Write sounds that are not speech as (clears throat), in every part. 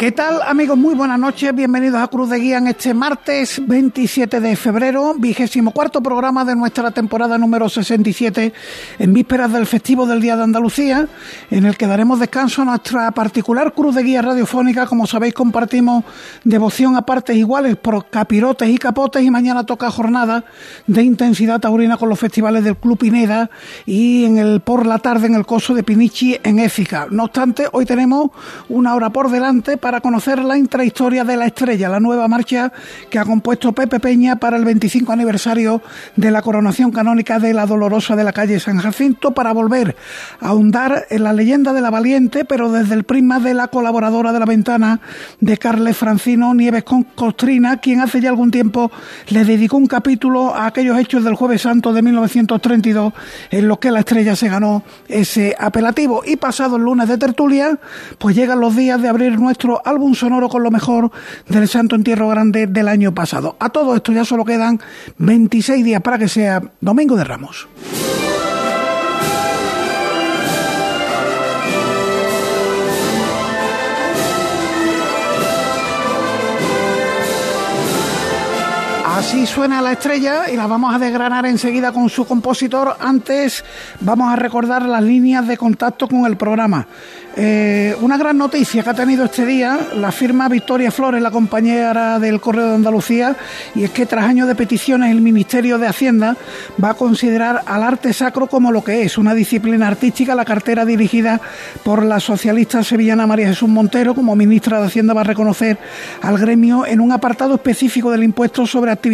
¿Qué tal amigos? Muy buenas noches, bienvenidos a Cruz de Guía en este martes 27 de febrero, vigésimo cuarto programa de nuestra temporada número 67, en vísperas del festivo del Día de Andalucía, en el que daremos descanso a nuestra particular Cruz de Guía radiofónica. Como sabéis, compartimos devoción a partes iguales por capirotes y capotes y mañana toca jornada de intensidad taurina con los festivales del Club Pineda y en el por la tarde en el coso de Pinichi en Éfica. No obstante, hoy tenemos una hora por delante para para conocer la intrahistoria de la estrella, la nueva marcha que ha compuesto Pepe Peña para el 25 aniversario de la coronación canónica de la Dolorosa de la calle San Jacinto, para volver a ahondar en la leyenda de la valiente, pero desde el prisma de la colaboradora de la ventana de Carles Francino Nieves con Costrina, quien hace ya algún tiempo le dedicó un capítulo a aquellos hechos del Jueves Santo de 1932, en los que la estrella se ganó ese apelativo. Y pasado el lunes de tertulia, pues llegan los días de abrir nuestro álbum sonoro con lo mejor del Santo Entierro Grande del año pasado. A todo esto ya solo quedan 26 días para que sea Domingo de Ramos. Así suena la estrella y la vamos a desgranar enseguida con su compositor. Antes vamos a recordar las líneas de contacto con el programa. Eh, una gran noticia que ha tenido este día la firma Victoria Flores, la compañera del Correo de Andalucía, y es que tras años de peticiones el Ministerio de Hacienda va a considerar al arte sacro como lo que es, una disciplina artística. La cartera dirigida por la socialista sevillana María Jesús Montero, como ministra de Hacienda, va a reconocer al gremio en un apartado específico del impuesto sobre actividades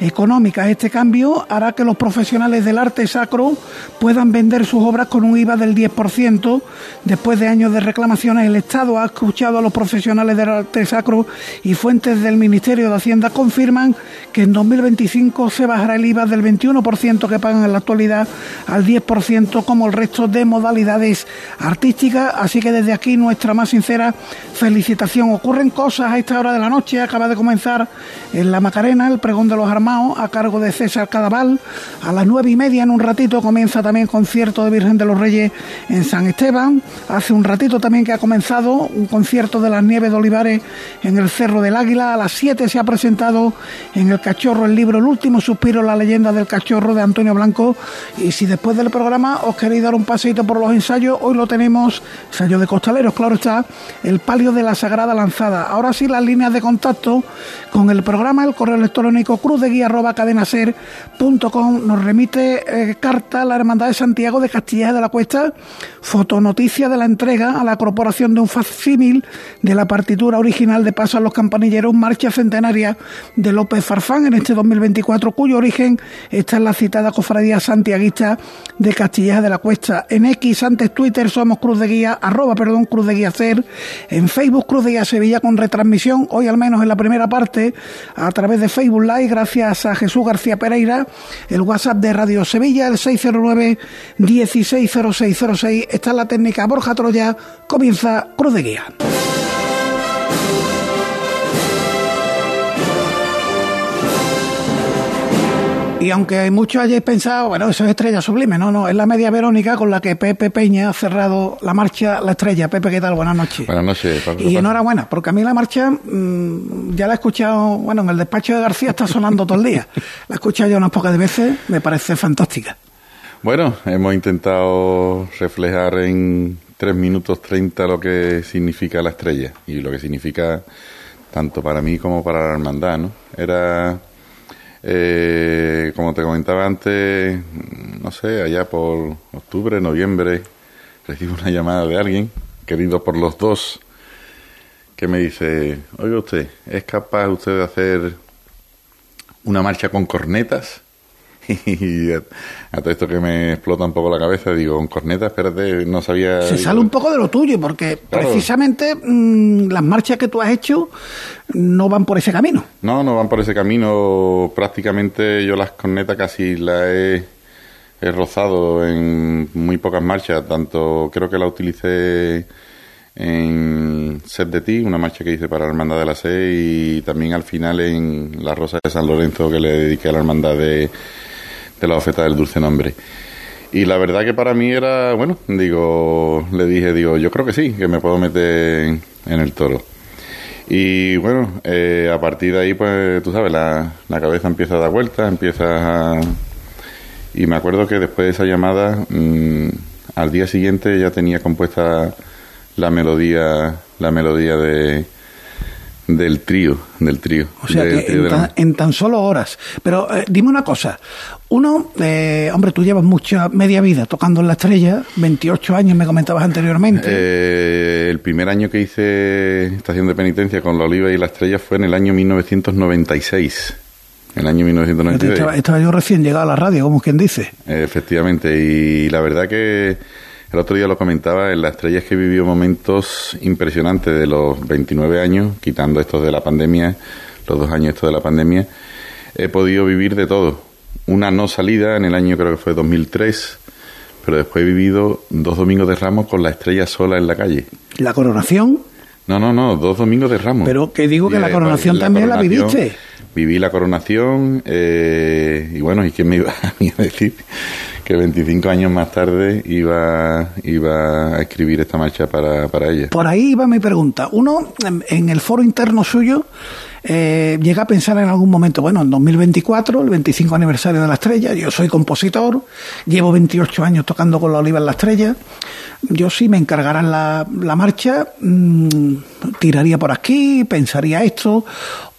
económicas. Este cambio hará que los profesionales del arte sacro puedan vender sus obras con un IVA del 10% de Después de años de reclamaciones, el Estado ha escuchado a los profesionales del arte sacro y fuentes del Ministerio de Hacienda confirman que en 2025 se bajará el IVA del 21% que pagan en la actualidad al 10% como el resto de modalidades artísticas. Así que desde aquí nuestra más sincera felicitación. Ocurren cosas a esta hora de la noche. Acaba de comenzar en La Macarena el pregón de los armados a cargo de César Cadaval. A las nueve y media en un ratito comienza también concierto de Virgen de los Reyes en San Esteban. Hace un ratito también que ha comenzado un concierto de las Nieves de Olivares en el Cerro del Águila. A las 7 se ha presentado en El Cachorro el libro El último suspiro, la leyenda del cachorro de Antonio Blanco. Y si después del programa os queréis dar un paseito por los ensayos, hoy lo tenemos, ensayo de costaleros, claro está, el palio de la Sagrada Lanzada. Ahora sí, las líneas de contacto con el programa, el correo electrónico cruzdeguía.cadenaser.com nos remite eh, carta a la Hermandad de Santiago de Castilla de la Cuesta, fotonoticia de la entrega a la corporación de un facsímil de la partitura original de Paso a los Campanilleros, marcha centenaria de López Farfán en este 2024, cuyo origen está en la citada cofradía santiaguista de Castilleja de la Cuesta. En X, antes Twitter, somos Cruz de Guía, arroba, perdón, Cruz de Guía Ser. En Facebook, Cruz de Guía Sevilla con retransmisión, hoy al menos en la primera parte, a través de Facebook Live, gracias a Jesús García Pereira, el WhatsApp de Radio Sevilla, el 609 160606. Está la técnica Borja Troya, comienza Cruz de Guía. Y aunque muchos hayáis pensado, bueno, eso es Estrella Sublime, no, no, es la media Verónica con la que Pepe Peña ha cerrado la marcha La Estrella. Pepe, ¿qué tal? Buenas noches. Buenas noches, Pablo. Y enhorabuena, porque a mí la marcha mmm, ya la he escuchado, bueno, en el despacho de García está sonando todo el día. (laughs) La he escuchado ya unas pocas veces, me parece fantástica. Bueno, hemos intentado reflejar en tres minutos 30 lo que significa la estrella y lo que significa tanto para mí como para la hermandad, ¿no? Era, eh, como te comentaba antes, no sé, allá por octubre, noviembre, recibo una llamada de alguien, querido por los dos, que me dice, oiga usted, ¿es capaz usted de hacer una marcha con cornetas? (laughs) y a, todo esto que me explota un poco la cabeza, digo, con corneta, espérate, no sabía... Se sale un poco de lo tuyo, porque precisamente mmm, las marchas que tú has hecho no van por ese camino. No, no van por ese camino. Prácticamente yo las cornetas casi las he, he rozado en muy pocas marchas, tanto creo que la utilicé en Set de Ti, una marcha que hice para la Hermandad de la C y también al final en La Rosa de San Lorenzo que le dediqué a la Hermandad de de la oferta del dulce nombre. Y la verdad que para mí era, bueno, digo, le dije, digo, yo creo que sí, que me puedo meter en el toro. Y bueno, eh, a partir de ahí, pues tú sabes, la, la cabeza empieza a dar vueltas, empieza a... Y me acuerdo que después de esa llamada, mm, al día siguiente ya tenía compuesta la melodía, la melodía de, del trío, del trío. O sea, en, tan, solo horas. Pero eh, dime una cosa. Uno, eh, hombre, tú llevas mucha media vida tocando en la estrella, 28 años me comentabas anteriormente. Eh, el primer año que hice estación de penitencia con la oliva y la estrella fue en el año 1996. El año 1996. Estaba, estaba yo recién llegado a la radio, como quien dice. Efectivamente, y la verdad que el otro día lo comentaba, en la estrella es que vivió momentos impresionantes de los 29 años, quitando estos de la pandemia, los dos años estos de la pandemia, he podido vivir de todo. Una no salida en el año creo que fue 2003, pero después he vivido dos domingos de Ramos con la estrella sola en la calle. ¿La coronación? No, no, no, dos domingos de Ramos. Pero que digo que la coronación también la viviste. Viví la coronación eh, y bueno, ¿y quién me iba (laughs) a decir que 25 años más tarde iba, iba a escribir esta marcha para, para ella. Por ahí iba mi pregunta. Uno, en, el foro interno suyo, eh, llega a pensar en algún momento, bueno, en 2024, el 25 aniversario de la estrella, yo soy compositor, llevo 28 años tocando con la oliva en la estrella, yo sí me encargarán la, la marcha, mm, tiraría por aquí, pensaría esto,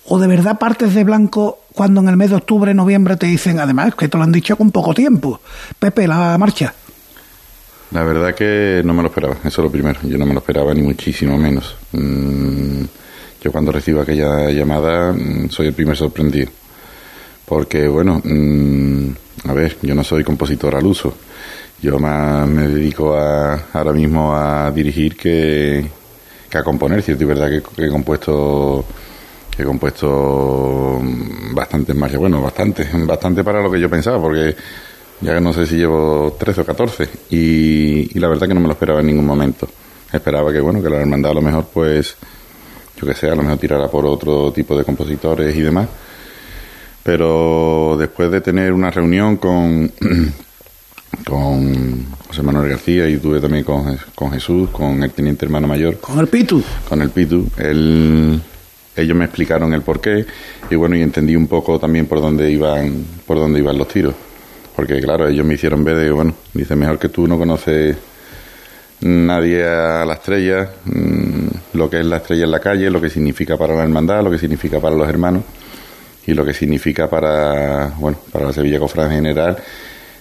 o de verdad partes de blanco cuando en el mes de octubre, noviembre te dicen, además, que te lo han dicho con poco tiempo, Pepe, la marcha? La verdad que no me lo esperaba, eso es lo primero, yo no me lo esperaba ni muchísimo menos. Mm, yo cuando recibo aquella llamada mm, soy el primer sorprendido, porque bueno, mm, a ver, yo no soy compositor al uso, yo más me dedico a, ahora mismo a dirigir que, a componer, cierto y verdad que he compuesto he compuesto bastantes marchas, bueno, bastante, (laughs) bastante para lo que yo pensaba, porque ya no sé si llevo 13 o 14 y, la verdad que no me lo esperaba en ningún momento. Esperaba que, bueno, que la hermandad a lo mejor, pues, yo que sé, a lo mejor tirara por otro tipo de compositores y demás. Pero después de tener una reunión con, (clears throat) con José Manuel García y tuve también con, con Jesús, con el teniente hermano mayor. Con el Pitu. Con el Pitu. El, ellos me explicaron el porqué y bueno, y entendí un poco también por dónde iban, por dónde iban los tiros. Porque claro, ellos me hicieron ver de, bueno, dice, mejor que tú no conoces nadie a la estrella, mm, lo que es la estrella en la calle, lo que significa para la hermandad, lo que significa para los hermanos y lo que significa para, bueno, para la Sevilla Cofrade en general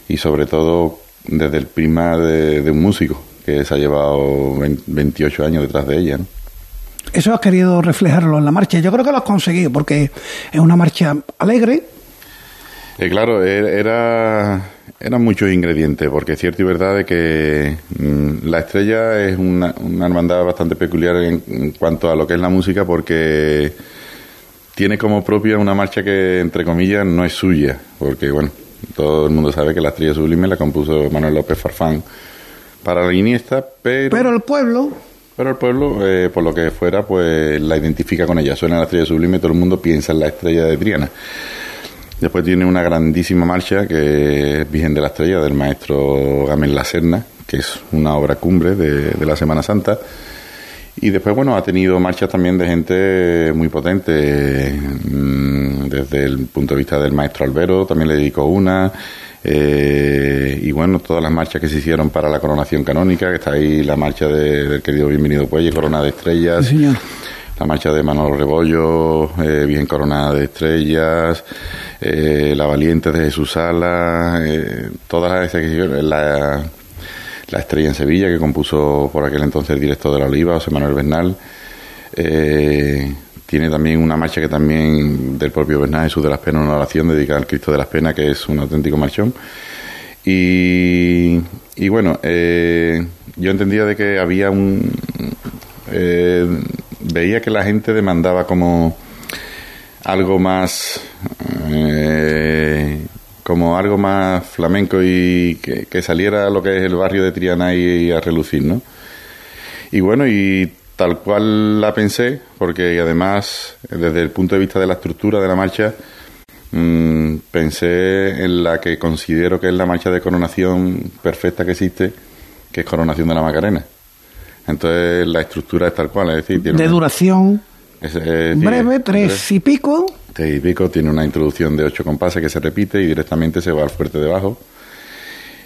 y sobre todo desde el prima de, un músico que se ha llevado 28 años detrás de ella. ¿no? Eso has querido reflejarlo en la marcha. Yo creo que lo has conseguido porque es una marcha alegre. Eh, claro, e-, era, eran muchos ingredientes, porque es cierto y verdad de que mm, la estrella es una, una hermandad bastante peculiar en, cuanto a lo que es la música, porque tiene como propia una marcha que, entre comillas, no es suya, porque, bueno, todo el mundo sabe que la estrella sublime la compuso Manuel López Farfán para la Iniesta, pero... Pero el pueblo pero el pueblo, eh, por lo que fuera, pues la identifica con ella. Suena la estrella sublime, todo el mundo piensa en la estrella de Triana. Después tiene una grandísima marcha que es Virgen de la Estrella del maestro Gamel La Serna, que es una obra cumbre de, la Semana Santa. Y después, bueno, ha tenido marchas también de gente muy potente, mm, desde el punto de vista del maestro Albero, también le dedicó una. Eh, y bueno, todas las marchas que se hicieron para la coronación canónica, que está ahí la marcha de, del querido Bienvenido Puelle, Corona de Estrellas. La marcha de Manolo Rebollo, eh, bien coronada de estrellas, eh, la valiente de Jesús Sala, eh, todas esas que la, la estrella en Sevilla que compuso por aquel entonces el director de la Oliva, José Manuel Bernal. Tiene también una marcha que también del propio Bernal Jesús de las Penas, una oración dedicada al Cristo de las Penas, que es un auténtico marchón. Y, y bueno, eh, yo entendía de que había un... Eh, veía que la gente demandaba como algo más... Eh, como algo más flamenco y que, que, saliera lo que es el barrio de Triana y a relucir, ¿no? Y bueno, y tal cual la pensé, porque además, desde el punto de vista de la estructura de la marcha, mm, pensé en la que considero que es la marcha de coronación perfecta que existe, que es Coronación de la Macarena. Entonces la estructura es tal cual, es decir, tiene de duración breve, tres y pico. Tres y pico, tiene una introducción de ocho compases que se repite y directamente se va al fuerte de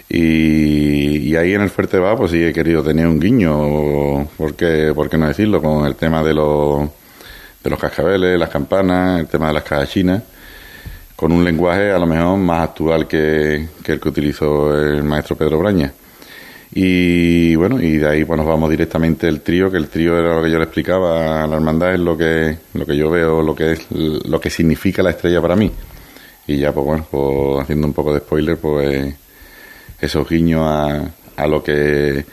Y, ahí en el fuerte bajo, pues sí he querido tener un guiño, porque, ¿por qué no decirlo? Con el tema de los, de los cascabeles, las campanas, el tema de las cajas chinas con un lenguaje a lo mejor más actual que, que el que utilizó el maestro Pedro Braña. Y bueno, y de ahí pues nos vamos directamente el trío, que el trío era lo que yo le explicaba a la hermandad, es lo que, lo que yo veo, lo que es lo que significa la estrella para mí. Y ya pues bueno, pues haciendo un poco de spoiler, pues esos guiños a, a lo que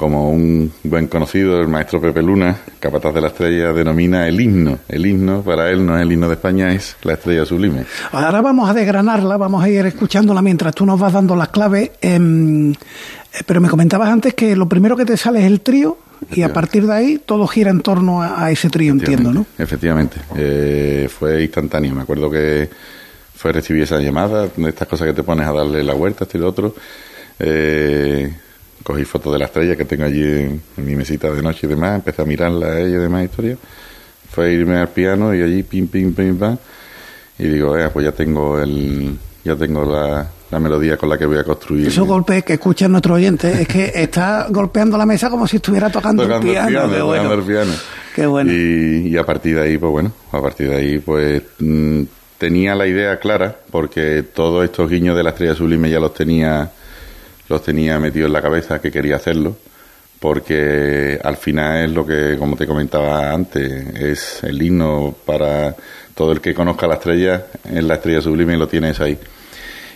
como un buen conocido, el maestro Pepe Luna, capataz de la estrella, denomina el himno. El himno, para él, no es el himno de España, es la estrella sublime. Ahora vamos a desgranarla, vamos a ir escuchándola mientras tú nos vas dando las claves. Em, eh, pero me comentabas antes que lo primero que te sale es el trío y a partir de ahí todo gira en torno a, ese trío, entiendo, ¿no? Efectivamente, eh, fue instantáneo. Me acuerdo que fue recibir esa llamada, de estas cosas que te pones a darle la vuelta, este y lo otro. Eh, cogí fotos de la estrella que tengo allí en, mi mesita de noche y demás, empecé a mirarla a ella y demás historias. Fue a irme al piano y allí pim, pim, pim, pam. Y digo, eh, pues ya tengo el, ya tengo la, la melodía con la que voy a construir. Esos golpes que escuchan nuestro oyente es que está golpeando la mesa como si estuviera tocando, el piano. El piano, Qué bueno. Y, a partir de ahí, pues bueno, a partir de ahí, pues mm, tenía la idea clara, porque todos estos guiños de la estrella sublime ya los tenía, los tenía metidos en la cabeza que quería hacerlo, porque al final es lo que, como te comentaba antes, es el himno para todo el que conozca la estrella, en la estrella sublime y lo tienes ahí.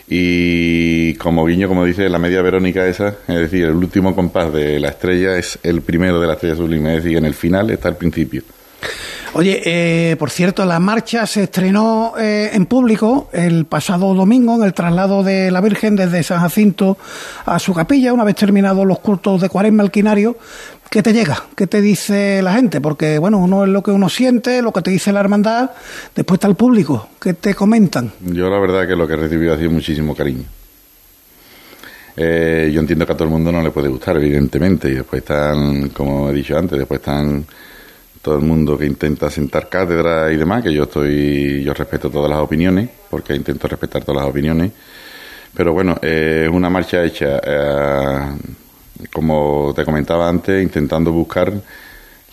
Y como guiño, como dice la media verónica esa, es decir, el último compás de la estrella es el primero de la estrella sublime, es decir, en el final está el principio. Oye, eh, por cierto, la marcha se estrenó eh, en público el pasado domingo en el traslado de la Virgen desde San Jacinto a su capilla, una vez terminados los cultos de Cuaresma Alquinario. ¿Qué te llega? ¿Qué te dice la gente? Porque, bueno, uno es lo que uno siente, lo que te dice la hermandad, después está el público. ¿Qué te comentan? Yo la verdad que lo que he recibido ha sido muchísimo cariño. Eh, yo entiendo que a todo el mundo no le puede gustar, evidentemente, y después están, como he dicho antes, después están todo el mundo que intenta sentar cátedra y demás, que yo estoy, yo respeto todas las opiniones, porque intento respetar todas las opiniones, pero bueno, es una marcha hecha, eh, como te comentaba antes, intentando buscar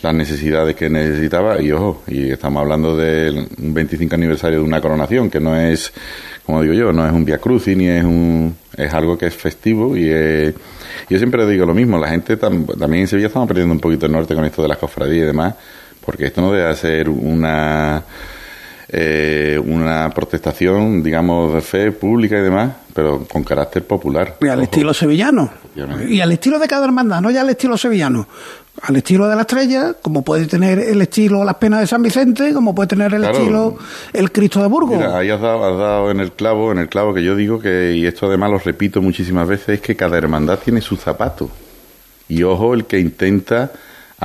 las necesidades que necesitaba. Y ojo, y estamos hablando del 25 aniversario de una coronación, que no es, como digo yo, no es un via crucis ni es un, es algo que es festivo y yo siempre digo lo mismo, la gente también en Sevilla estamos perdiendo un poquito el norte con esto de las cofradías y demás, porque esto no debe ser una eh, una protestación, digamos, de fe pública y demás, pero con carácter popular. Y al estilo sevillano. Y al estilo de cada hermandad, no ya al estilo sevillano. Al estilo de la estrella, como puede tener el estilo Las Penas de San Vicente, como puede tener el estilo El Cristo de Burgos. ahí has dado, has dado en el clavo, en el clavo que yo digo que, y esto además lo repito muchísimas veces, es que cada hermandad tiene su zapato. Y ojo, el que intenta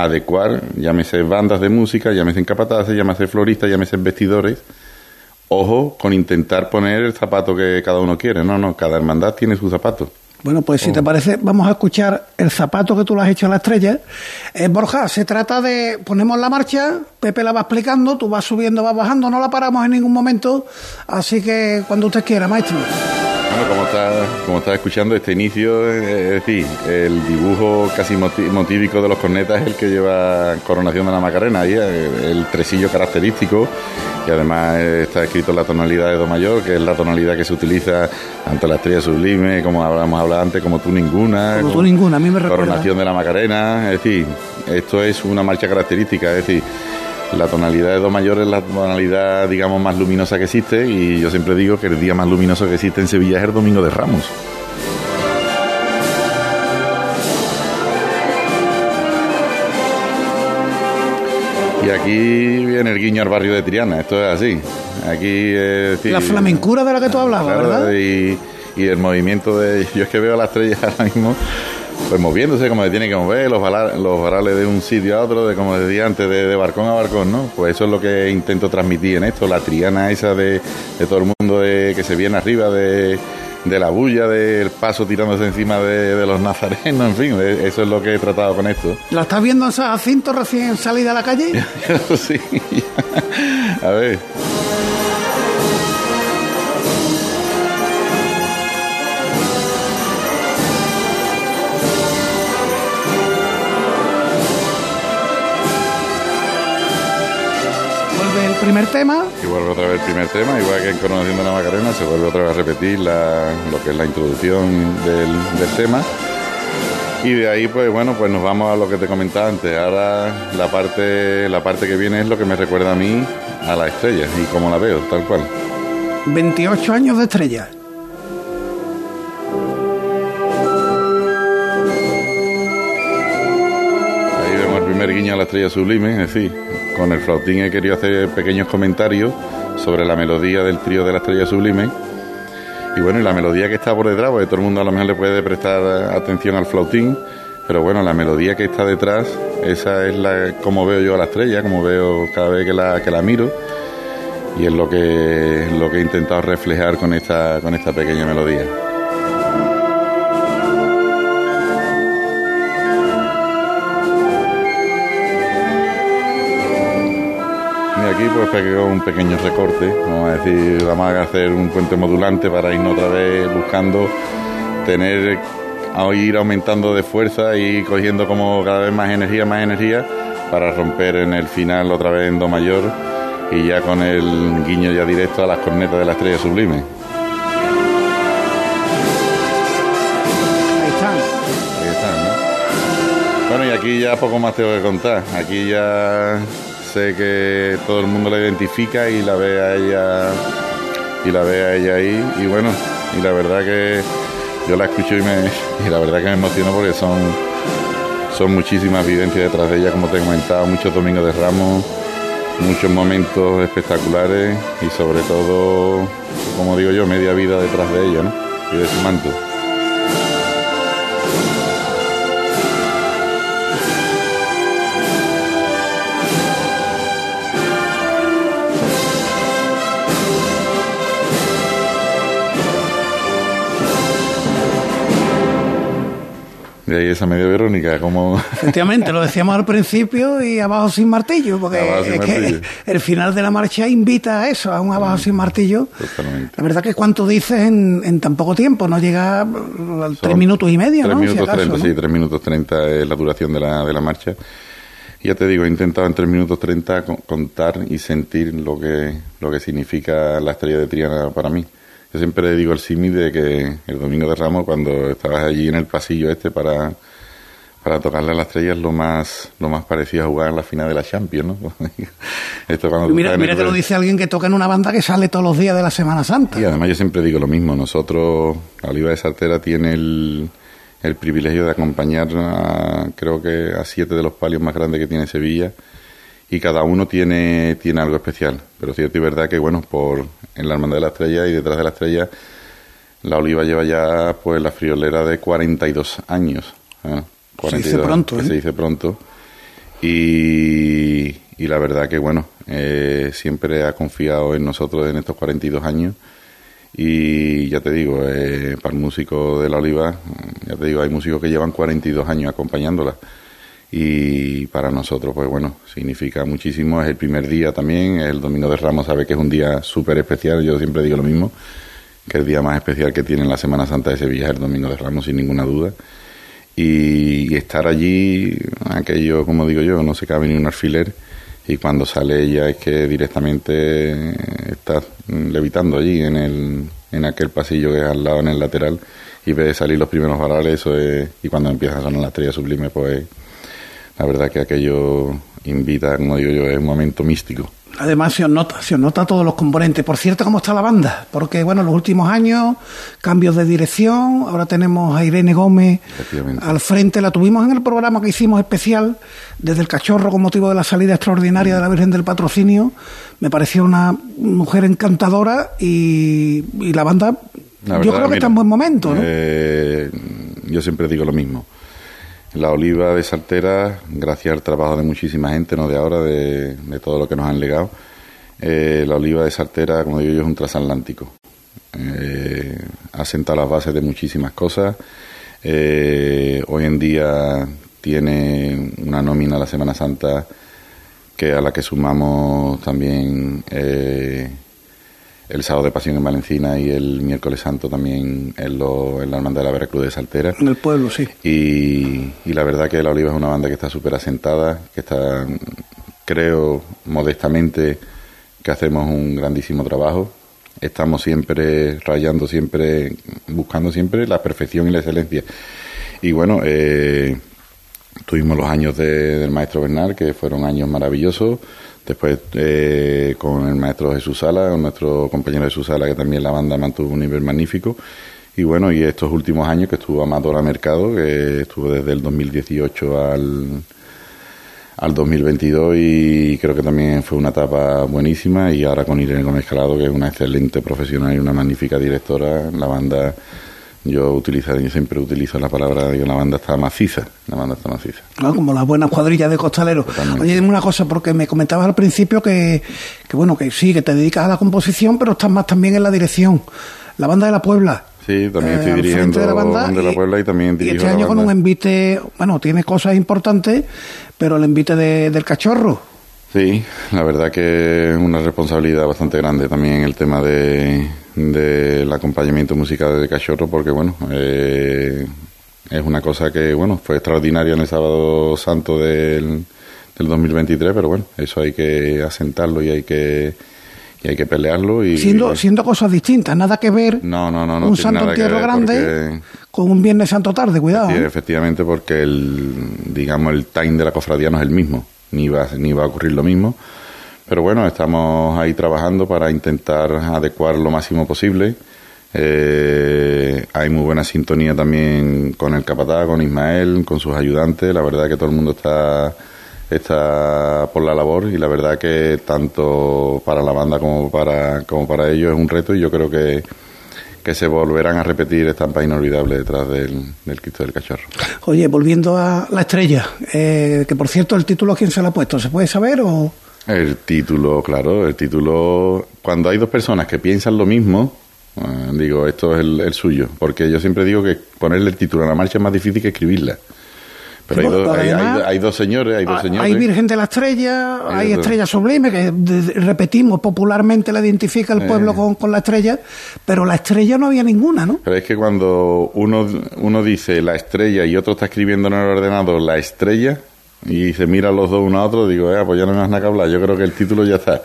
adecuar, llámese bandas de música, llámese capataces, llámese floristas, llámese vestidores. Ojo con intentar poner el zapato que cada uno quiere. No, no, cada hermandad tiene su zapato. Bueno, pues si te parece, vamos a escuchar el zapato que tú le has hecho a la estrella. Eh, Borja, se trata de, ponemos la marcha, Pepe la va explicando, tú vas subiendo, vas bajando, no la paramos en ningún momento, así que cuando usted quiera, maestro. Bueno, como está, como está escuchando este inicio, eh, es decir, el dibujo casi motívico de los cornetas es el que lleva Coronación de la Macarena, ahí, eh, el tresillo característico, y además está escrito en la tonalidad de Do mayor, que es la tonalidad que se utiliza tanto en la estrella sublime, como habíamos hablado antes, como tú ninguna. Como tú ninguna, a mí me recuerda. Coronación de la Macarena, es decir, esto es una marcha característica, es decir, la tonalidad de Do mayor es la tonalidad, digamos, más luminosa que existe y yo siempre digo que el día más luminoso que existe en Sevilla es el Domingo de Ramos. Y aquí viene el guiño al barrio de Triana, esto es así. Aquí La flamencura de la que tú hablabas, ¿verdad? Y, y, el movimiento de... Yo es que veo a la estrella (laughs) ahora mismo pues moviéndose como se tiene que mover, los, los varales de un sitio a otro, de como decía antes, de, barcón a barcón, ¿no? Pues eso es lo que intento transmitir en esto, la triana esa de, todo el mundo de, que se viene arriba de, la bulla, del paso tirándose encima de, los nazarenos, en fin, eso es lo que he tratado con esto. ¿La estás viendo a cinto recién salida a la calle? (laughs) sí, (laughs) a ver. Primer tema. Y vuelve otra vez el primer tema, igual que en Conociendo la Macarena, se vuelve otra vez a repetir lo que es la introducción del, tema. Y de ahí, pues bueno, pues nos vamos a lo que te comentaba antes. Ahora la parte, la parte que viene es lo que me recuerda a mí a la estrella y cómo la veo, tal cual. 28 años de estrella. Ahí vemos el primer guiño a la estrella sublime, es decir, con el flautín he querido hacer pequeños comentarios sobre la melodía del trío de la estrella sublime. Y bueno, y la melodía que está por detrás, porque todo el mundo a lo mejor le puede prestar atención al flautín, pero bueno, la melodía que está detrás, esa es la como veo yo a la estrella, como veo cada vez que la, que la miro, y es lo que, lo que he intentado reflejar con esta, con esta pequeña melodía. Aquí pues pegué un pequeño recorte, vamos a decir, vamos a hacer un puente modulante para irnos otra vez buscando tener a ir aumentando de fuerza y cogiendo como cada vez más energía, más energía para romper en el final otra vez en do mayor y ya con el guiño ya directo a las cornetas de la estrella sublime. Ahí están. Ahí están, ¿no? Bueno, y aquí ya poco más tengo que contar. Aquí ya sé que todo el mundo la identifica y la ve a ella y la ve a ella ahí y bueno y la verdad que yo la escucho y me (laughs) y la verdad que me emociono porque son son muchísimas vivencias detrás de ella como te he comentado muchos domingos de Ramos muchos momentos espectaculares y sobre todo como digo yo media vida detrás de ella ¿no? y de su manto De ahí esa media Verónica, como... Efectivamente, lo decíamos al principio y abajo sin martillo, porque es que el final de la marcha invita a eso, a un abajo sin martillo. Totalmente. La verdad que cuánto dices en, tan poco tiempo, no llega a tres minutos y medio, tres ¿no? Minutos treinta, sí, tres minutos treinta es la duración de la, de la marcha. ya te digo, he intentado en tres minutos treinta contar y sentir lo que, lo que significa la estrella de Triana para mí. Yo siempre digo el símil de que el domingo de Ramos, cuando estabas allí en el pasillo este para, para tocarle a las estrellas, lo más, lo más parecido a jugar en la final de la Champions, ¿no? (laughs) Esto cuando mira, mira que lo dice alguien que toca en una banda que sale todos los días de la Semana Santa. Y además yo siempre digo lo mismo, nosotros, Oliva de Sartera tiene el, el privilegio de acompañar a, creo que a siete de los palios más grandes que tiene Sevilla y cada uno tiene, tiene algo especial. Pero cierto y verdad que, bueno, por en la Hermandad de la Estrella y detrás de la Estrella, la Oliva lleva ya pues la friolera de 42 años. ¿eh? se dice pronto, ¿eh? Se dice pronto. Y, y la verdad que, bueno, eh, siempre ha confiado en nosotros en estos 42 años. Y ya te digo, eh, para el músico de la Oliva, ya te digo, hay músicos que llevan 42 años acompañándola y para nosotros, pues bueno, significa muchísimo. Es el primer día también, el Domingo de Ramos sabe que es un día súper especial, yo siempre digo lo mismo, que el día más especial que tiene la Semana Santa de Sevilla es el Domingo de Ramos, sin ninguna duda. Y, estar allí, aquello, como digo yo, no se cabe ni un alfiler, y cuando sale ella es que directamente está levitando allí en, el, en aquel pasillo que es al lado, en el lateral, y ve salir los primeros varales, eso y cuando empieza a sonar la estrella sublime, pues la verdad que aquello invita, como digo yo, es un momento místico. Además se os nota, se os nota todos los componentes. Por cierto, ¿cómo está la banda? Porque, bueno, en los últimos años, cambios de dirección, ahora tenemos a Irene Gómez al frente, la tuvimos en el programa que hicimos especial desde el cachorro con motivo de la salida extraordinaria de la Virgen del Patrocinio. Me pareció una mujer encantadora y, la banda, yo creo que está en buen momento. ¿no? Eh, yo siempre digo lo mismo La oliva de Saltera, gracias al trabajo de muchísima gente, no de ahora, de, todo lo que nos han legado, eh, la oliva de Saltera, como digo yo, es un transatlántico. Eh, ha sentado las bases de muchísimas cosas. Eh, hoy en día tiene una nómina la Semana Santa que a la que sumamos también eh, el sábado de Pasión en Valencina y el miércoles santo también en, lo, en la hermandad de la Veracruz de Saltera. En el pueblo, sí. Y, y la verdad que La Oliva es una banda que está súper asentada, que está, creo, modestamente, que hacemos un grandísimo trabajo. Estamos siempre rayando, siempre, buscando siempre la perfección y la excelencia. Y bueno, eh, Tuvimos los años del maestro Bernal, que fueron años maravillosos. Después eh, con el maestro Jesús Sala, con nuestro compañero Jesús Sala, que también la banda mantuvo un nivel magnífico. Y bueno, y estos últimos años que estuvo Amadora Mercado, que estuvo desde el 2018 al, al 2022 y creo que también fue una etapa buenísima. Y ahora con Irene Gómez Calado, que es una excelente profesional y una magnífica directora, la banda yo utilizo, yo siempre utilizo la palabra de que una banda está maciza, la banda está maciza. Ah, como las buenas cuadrillas de costaleros. Oye, dime una cosa, porque me comentabas al principio que, que, bueno, que sí, que te dedicas a la composición, pero estás más también en la dirección. La banda de la Puebla. Sí, también estoy eh, dirigiendo de la banda, de la Puebla y también dirijo y este año con un envite, bueno, tiene cosas importantes, pero el envite del cachorro. Sí, la verdad que es una responsabilidad bastante grande también el tema de del acompañamiento musical de Cachorro porque bueno eh, es una cosa que bueno fue extraordinaria en el sábado santo del, del 2023 pero bueno eso hay que asentarlo y hay que y hay que pelearlo y siendo siendo cosas distintas nada que ver no no no, no un santo entierro grande con un viernes santo tarde cuidado sí, efectivamente porque el digamos el time de la cofradía no es el mismo ni va ni va a ocurrir lo mismo pero bueno, estamos ahí trabajando para intentar adecuar lo máximo posible. Eh, hay muy buena sintonía también con el capataz, con Ismael, con sus ayudantes. La verdad que todo el mundo está, está por la labor y la verdad que tanto para la banda como para, como para ellos es un reto y yo creo que, que se volverán a repetir estampas inolvidables detrás del, del Cristo del Cachorro. Oye, volviendo a la estrella, eh, que por cierto el título quién se lo ha puesto, ¿se puede saber o...? El título, claro, el título. Cuando hay dos personas que piensan lo mismo, eh, digo, esto es el, suyo. Porque yo siempre digo que ponerle el título a la marcha es más difícil que escribirla. Pero hay, dos señores, hay dos señores. Hay Virgen de la Estrella, hay, Estrella Sublime, que repetimos, popularmente la identifica el pueblo eh. con, la estrella, pero la estrella no había ninguna, ¿no? Pero es que cuando uno, uno dice la estrella y otro está escribiendo en el ordenador la estrella, y se miran los dos uno a otro, digo, eh, pues ya no me más nada que hablar, yo creo que el título ya está.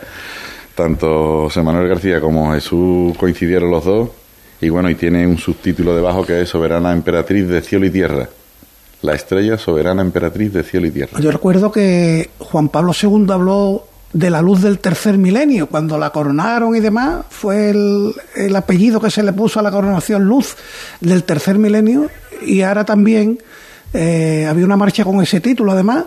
Tanto José Manuel García como Jesús coincidieron los dos, y bueno, y tiene un subtítulo debajo que es Soberana Emperatriz de Cielo y Tierra. La estrella soberana emperatriz de cielo y tierra. Yo recuerdo que Juan Pablo II habló de la luz del tercer milenio, cuando la coronaron y demás, fue el, el apellido que se le puso a la coronación luz del tercer milenio, y ahora también eh, había una marcha con ese título, además.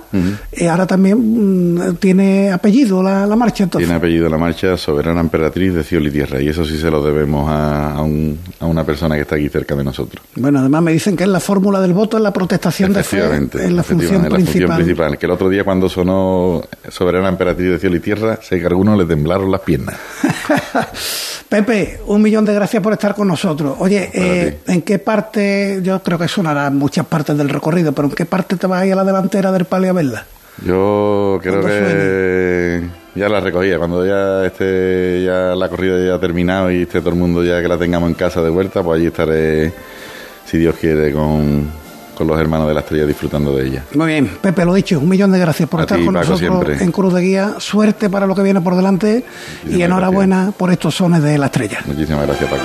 ahora también mm, tiene apellido la, marcha. Entonces. Tiene apellido la marcha Soberana Emperatriz de Cielo y Tierra. Y eso sí se lo debemos a, un, a, una persona que está aquí cerca de nosotros. Bueno, además me dicen que es la fórmula del voto, en la protestación de fe, en la función principal. La función principal. Que el otro día cuando sonó Soberana Emperatriz de Cielo y Tierra, sé que a algunos le temblaron las piernas. (laughs) Pepe, un millón de gracias por estar con nosotros. Oye, eh, ¿en qué parte, yo creo que sonará muchas partes del recorrido, pero ¿en qué parte te vas a ir a la delantera del palio a verla? Yo creo que ya la recogía, cuando ya esté ya la corrida ya ha terminado y esté todo el mundo ya que la tengamos en casa de vuelta, pues allí estaré, si Dios quiere, con, con los hermanos de la estrella disfrutando de ella. Muy bien, Pepe, lo dicho, un millón de gracias por estar con nosotros en Cruz de Guía. Suerte para lo que viene por delante y enhorabuena por estos sones de la estrella. Muchísimas gracias, Paco.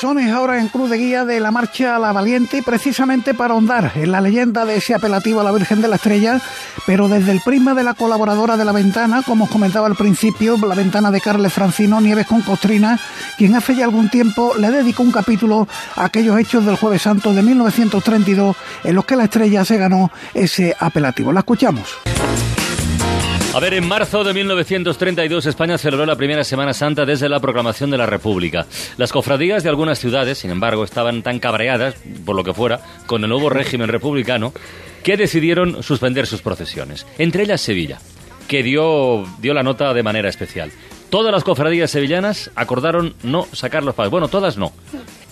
Sones ahora en Cruz de Guía de la Marcha a la Valiente, precisamente para ahondar en la leyenda de ese apelativo a la Virgen de la Estrella, pero desde el prisma de la colaboradora de la ventana, como os comentaba al principio, la ventana de Carles Francino, Nieves con Costrina, quien hace ya algún tiempo le dedicó un capítulo a aquellos hechos del Jueves Santo de 1932 en los que la Estrella se ganó ese apelativo. La escuchamos. A ver, en marzo de 1932 España celebró la primera Semana Santa desde la proclamación de la República. Las cofradías de algunas ciudades, sin embargo, estaban tan cabreadas, por lo que fuera, con el nuevo régimen republicano, que decidieron suspender sus procesiones. Entre ellas Sevilla, que dio, dio la nota de manera especial. Todas las cofradías sevillanas acordaron no sacar los pasos. Bueno, todas no.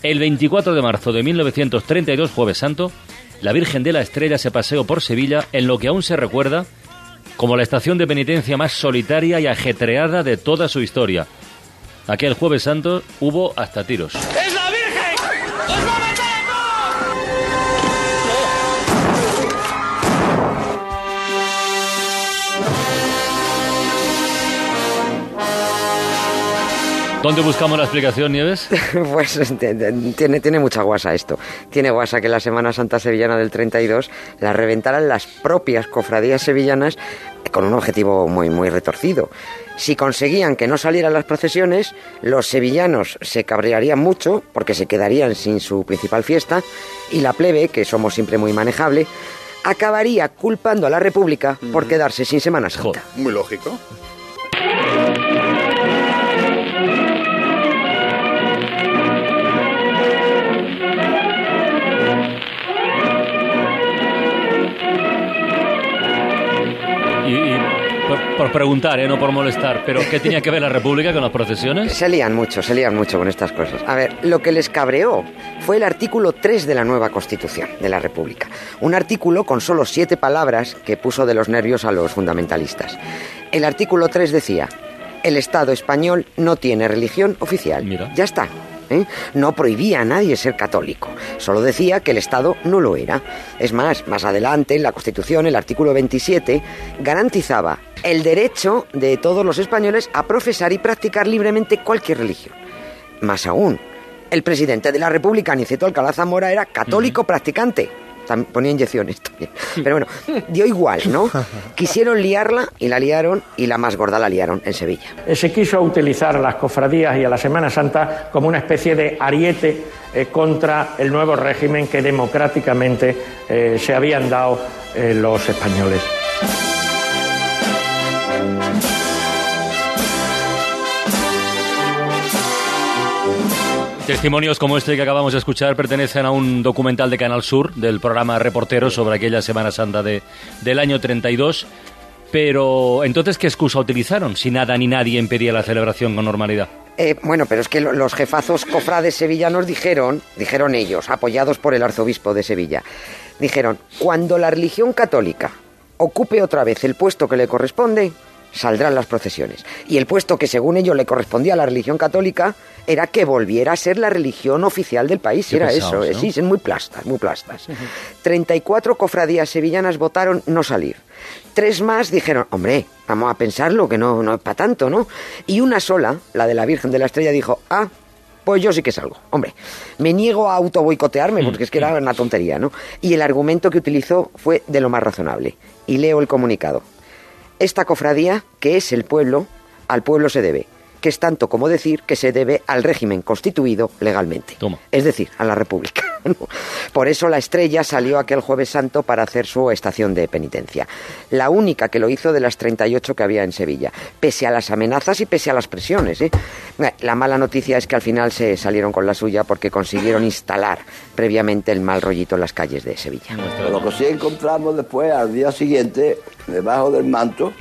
El 24 de marzo de 1932, Jueves Santo, la Virgen de la Estrella se paseó por Sevilla en lo que aún se recuerda como la estación de penitencia más solitaria y ajetreada de toda su historia. Aquel jueves santo hubo hasta tiros. ¡Es ¿Dónde buscamos la explicación, Nieves? (laughs) pues tiene, tiene mucha guasa esto. Tiene guasa que la Semana Santa Sevillana del 32 la reventaran las propias cofradías sevillanas con un objetivo muy, muy retorcido. Si conseguían que no salieran las procesiones, los sevillanos se cabrearían mucho porque se quedarían sin su principal fiesta y la plebe, que somos siempre muy manejable, acabaría culpando a la República por quedarse sin Semana Santa. Muy lógico. Por, por preguntar, ¿eh? no por molestar, pero ¿qué tenía que ver la República con las procesiones? Se lían mucho, se lían mucho con estas cosas. A ver, lo que les cabreó fue el artículo 3 de la nueva Constitución de la República. Un artículo con solo siete palabras que puso de los nervios a los fundamentalistas. El artículo 3 decía, el Estado español no tiene religión oficial. Mira. Ya está. ¿Eh? No prohibía a nadie ser católico, solo decía que el Estado no lo era. Es más, más adelante en la Constitución, el artículo 27 garantizaba el derecho de todos los españoles a profesar y practicar libremente cualquier religión. Más aún, el presidente de la República, Aniceto Alcalá Zamora, era católico practicante. Tam- Ponía inyecciones también. Pero bueno, dio igual, ¿no? (laughs) Quisieron liarla y la liaron y la más gorda la liaron en Sevilla. Eh, se quiso utilizar a las cofradías y a la Semana Santa como una especie de ariete eh, contra el nuevo régimen que democráticamente eh, se habían dado eh, los españoles. Testimonios como este que acabamos de escuchar pertenecen a un documental de Canal Sur del programa Reporteros sobre aquella Semana Santa de, del año 32. Pero entonces, ¿qué excusa utilizaron si nada ni nadie impedía la celebración con normalidad? Eh, bueno, pero es que lo- los jefazos cofrades sevillanos dijeron, dijeron ellos, apoyados por el arzobispo de Sevilla, dijeron, cuando la religión católica ocupe otra vez el puesto que le corresponde, saldrán las procesiones. Y el puesto que según ellos le correspondía a la religión católica era que volviera a ser la religión oficial del país. Qué era pesados, eso, eh, ¿no? sí, son muy plastas, muy plastas. 34 cofradías sevillanas votaron no salir. Tres más dijeron, hombre, vamos a pensarlo, que no, no es para tanto, ¿no? Y una sola, la de la Virgen de la Estrella, dijo, ah, pues yo sí que salgo. Hombre, me niego a autoboicotearme, porque es que era una tontería, ¿no? Y el argumento que utilizó fue de lo más razonable. Y leo el comunicado. Esta cofradía, que es el pueblo, al pueblo se debe, que es tanto como decir que se debe al régimen constituido legalmente. Toma. Es decir, a la República. (laughs) Por eso la estrella salió aquel jueves santo para hacer su estación de penitencia. La única que lo hizo de las 38 que había en Sevilla, pese a las amenazas y pese a las presiones. ¿eh? La mala noticia es que al final se salieron con la suya porque consiguieron instalar previamente el mal rollito en las calles de Sevilla. Lo que sí encontramos después, al día siguiente, debajo del manto,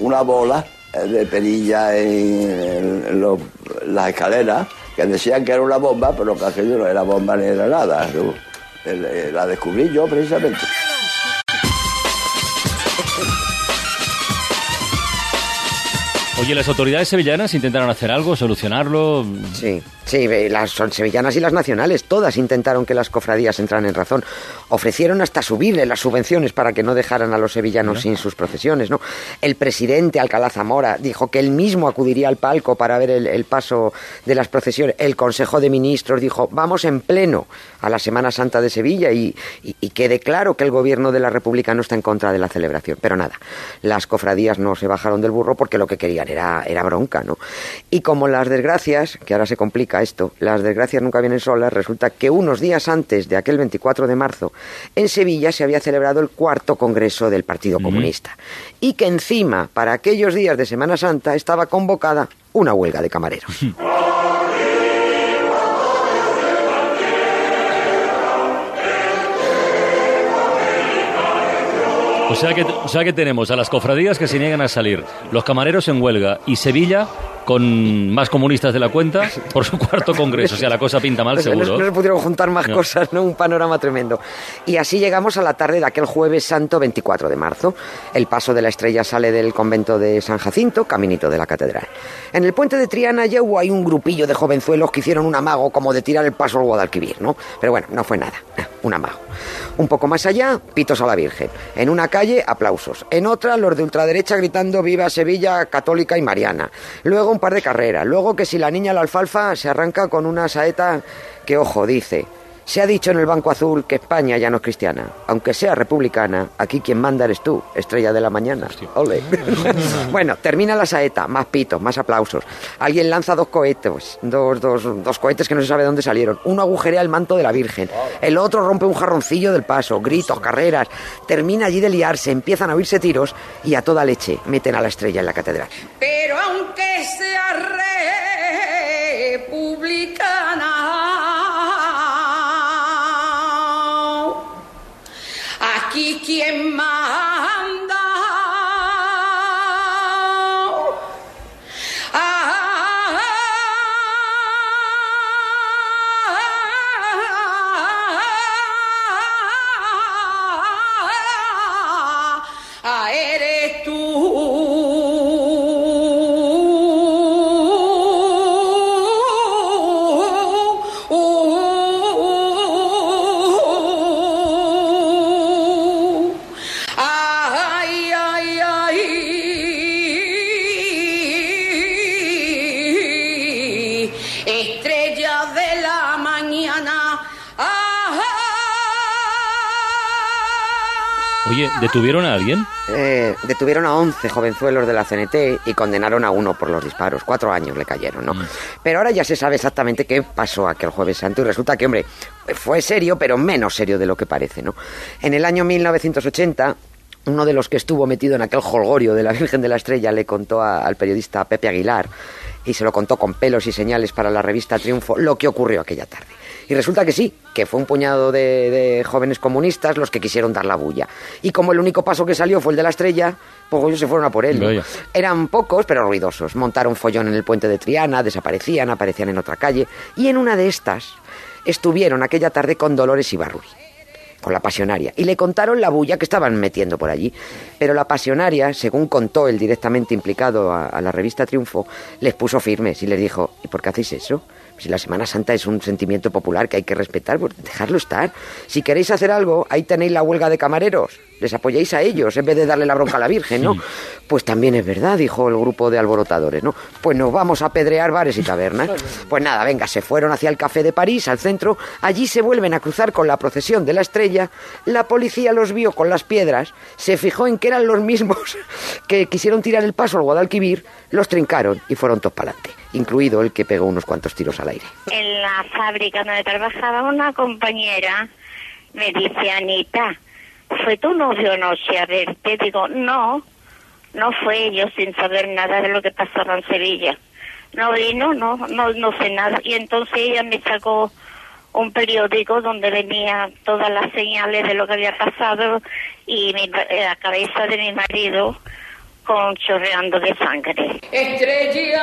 una bola eh, de perilla en, los- las escaleras, que decían que era una bomba, pero que aquello no era bomba ni era nada. eh, La descubrí yo precisamente. Oye, ¿las autoridades sevillanas intentaron hacer algo, solucionarlo? Sí, sí, las son sevillanas y las nacionales, todas intentaron que las cofradías entraran en razón. Ofrecieron hasta subirle las subvenciones para que no dejaran a los sevillanos sin sus procesiones, ¿no? El presidente Alcalá Zamora dijo que él mismo acudiría al palco para ver el, el paso de las procesiones. El Consejo de Ministros dijo, vamos en pleno a la Semana Santa de Sevilla y, y- y quede claro que el gobierno de la República no está en contra de la celebración. Pero nada, las cofradías no se bajaron del burro porque lo que querían era, era bronca, ¿no? Y como las desgracias, que ahora se esto, las desgracias nunca vienen solas, resulta que unos días antes de aquel 24 de marzo, en Sevilla se había celebrado el cuarto congreso del Partido Comunista. Y que encima, para aquellos días de Semana Santa, estaba convocada una huelga de camareros. O sea, que, o sea que tenemos a las cofradías que se niegan a salir, los camareros en huelga y Sevilla con más comunistas de la cuenta por su cuarto congreso. O sea, la cosa pinta mal, (laughs) O sea, no- seguro. No, se pudieron juntar más No. cosas, ¿no? Un panorama tremendo. Y así llegamos a la tarde de aquel jueves santo 24 de marzo. El paso de la estrella sale del convento de San Jacinto, caminito de la catedral. En el puente de Triana ya hubo ahí un grupillo de jovenzuelos que hicieron un amago como de tirar el paso al Guadalquivir, ¿no? Pero bueno, no fue nada, un amago. Un poco más allá, pitos a la Virgen. En una calle, aplausos. En otra, los de ultraderecha gritando viva Sevilla católica y mariana. Luego un par de carreras. Luego que si la niña la alfalfa se arranca con una saeta que, ojo, dice... Se ha dicho en el Banco Azul que España ya no es cristiana. Aunque sea republicana, aquí quien manda eres tú, estrella de la mañana. Ole. (laughs) bueno, termina la saeta, más pitos, más aplausos. Alguien lanza dos cohetes, dos, dos, dos cohetes que no se sabe dónde salieron. Uno agujerea el manto de la Virgen. El otro rompe un jarroncillo del paso. Gritos, carreras. Termina allí de liarse, empiezan a oírse tiros y a toda leche meten a la estrella en la catedral. Pero aquí quien ¿detuvieron a alguien? Eh, detuvieron a 11 jovenzuelos de la CNT y condenaron a uno por los disparos. Cuatro años le cayeron, ¿no? Pero ahora ya se sabe exactamente qué pasó aquel jueves santo y resulta que, hombre, fue serio, pero menos serio de lo que parece, ¿no? En el año 1980... Uno de los que estuvo metido en aquel holgorio de la Virgen de la Estrella le contó a- al periodista Pepe Aguilar, y se lo contó con pelos y señales para la revista Triunfo, lo que ocurrió aquella tarde. Y resulta que sí, que fue un puñado de, de jóvenes comunistas los que quisieron dar la bulla. Y como el único paso que salió fue el de la estrella, pues ellos se fueron a por él. Eran pocos, pero ruidosos. Montaron follón en el puente de Triana, desaparecían, aparecían en otra calle. Y en una de estas estuvieron aquella tarde con Dolores Ibarruri con la pasionaria, y le contaron la bulla que estaban metiendo por allí. Pero la pasionaria, según contó el directamente implicado a, a la revista Triunfo, les puso firmes y les dijo, ¿y por qué hacéis eso? Si la Semana Santa es un sentimiento popular que hay que respetar, pues dejarlo estar. Si queréis hacer algo, ahí tenéis la huelga de camareros. Les apoyáis a ellos en vez de darle la bronca a la Virgen, ¿no? Pues también es verdad, dijo el grupo de alborotadores, ¿no? Pues nos vamos a apedrear bares y tabernas. (laughs) Pues nada, venga, se fueron hacia el Café de París, al centro. Allí se vuelven a cruzar con la procesión de la estrella. La policía los vio con las piedras, se fijó en que eran los mismos (laughs) que quisieron tirar el paso al Guadalquivir, los trincaron y fueron todos para adelante. Incluido el que pegó unos cuantos tiros al aire. En la fábrica donde trabajaba una compañera me dice, Anita, ¿fue tu novio anoche a verte? Digo, no, no fue yo sin saber nada de lo que pasaba en Sevilla. No vino, no, no, no sé nada. Y entonces ella me sacó un periódico donde venía todas las señales de lo que había pasado y mi, eh, la cabeza de mi marido con chorreando de sangre. Estrella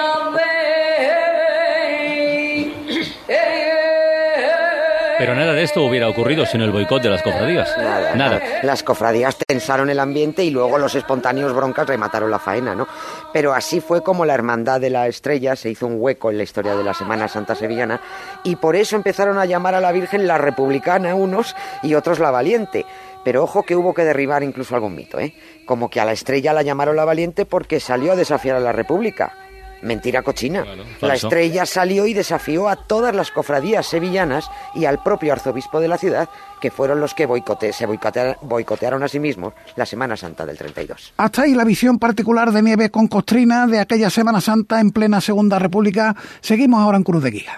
Pero nada de esto hubiera ocurrido sin el boicot de las cofradías. Nada, Nada. Las cofradías tensaron el ambiente y luego los espontáneos broncas remataron la faena, ¿no? Pero así fue como la Hermandad de la Estrella se hizo un hueco en la historia de la Semana Santa Sevillana y por eso empezaron a llamar a la Virgen la Republicana unos y otros la Valiente. Pero ojo que hubo que derribar incluso algún mito, ¿eh? Como que a la Estrella la llamaron la Valiente porque salió a desafiar a la República. Mentira cochina. la estrella salió y desafió a todas las cofradías sevillanas y al propio arzobispo de la ciudad, que fueron los que boicote- se boicotea- boicotearon a sí mismos la Semana Santa del 32. Hasta ahí la visión particular de Nieves con Costrina de aquella Semana Santa en plena Segunda República. Seguimos ahora en Cruz de Guía.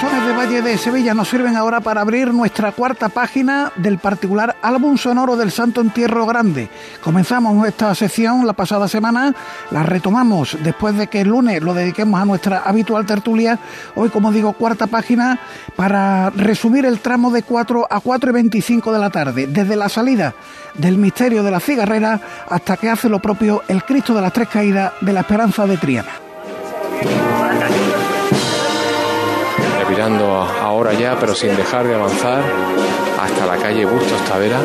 Sones de Valle de Sevilla nos sirven ahora para abrir nuestra cuarta página del particular álbum sonoro del Santo Entierro Grande. Comenzamos esta sección la pasada semana, la retomamos después de que el lunes lo dediquemos a nuestra habitual tertulia. Hoy, como digo, cuarta página para resumir el tramo de 4 a 4 y 25 de la tarde, desde la salida del misterio de la cigarrera hasta que hace lo propio el Cristo de las Tres Caídas de la Esperanza de Triana. Revirando ahora ya, pero sin dejar de avanzar hasta la calle Bustos Tavera.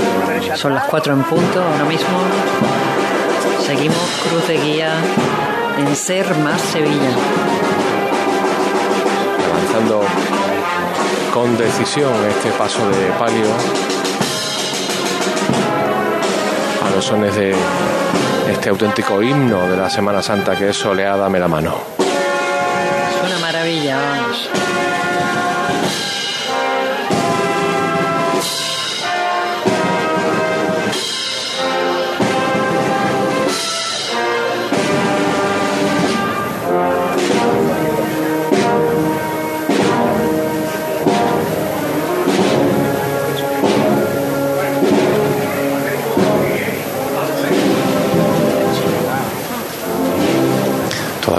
Son las 4 en punto ahora mismo. Seguimos Cruz de Guía en Ser Más Sevilla. avanzando con decisión este paso de palio a los sones de este auténtico himno de la Semana Santa que es Soleá, dame la mano. Es una maravilla, vamos.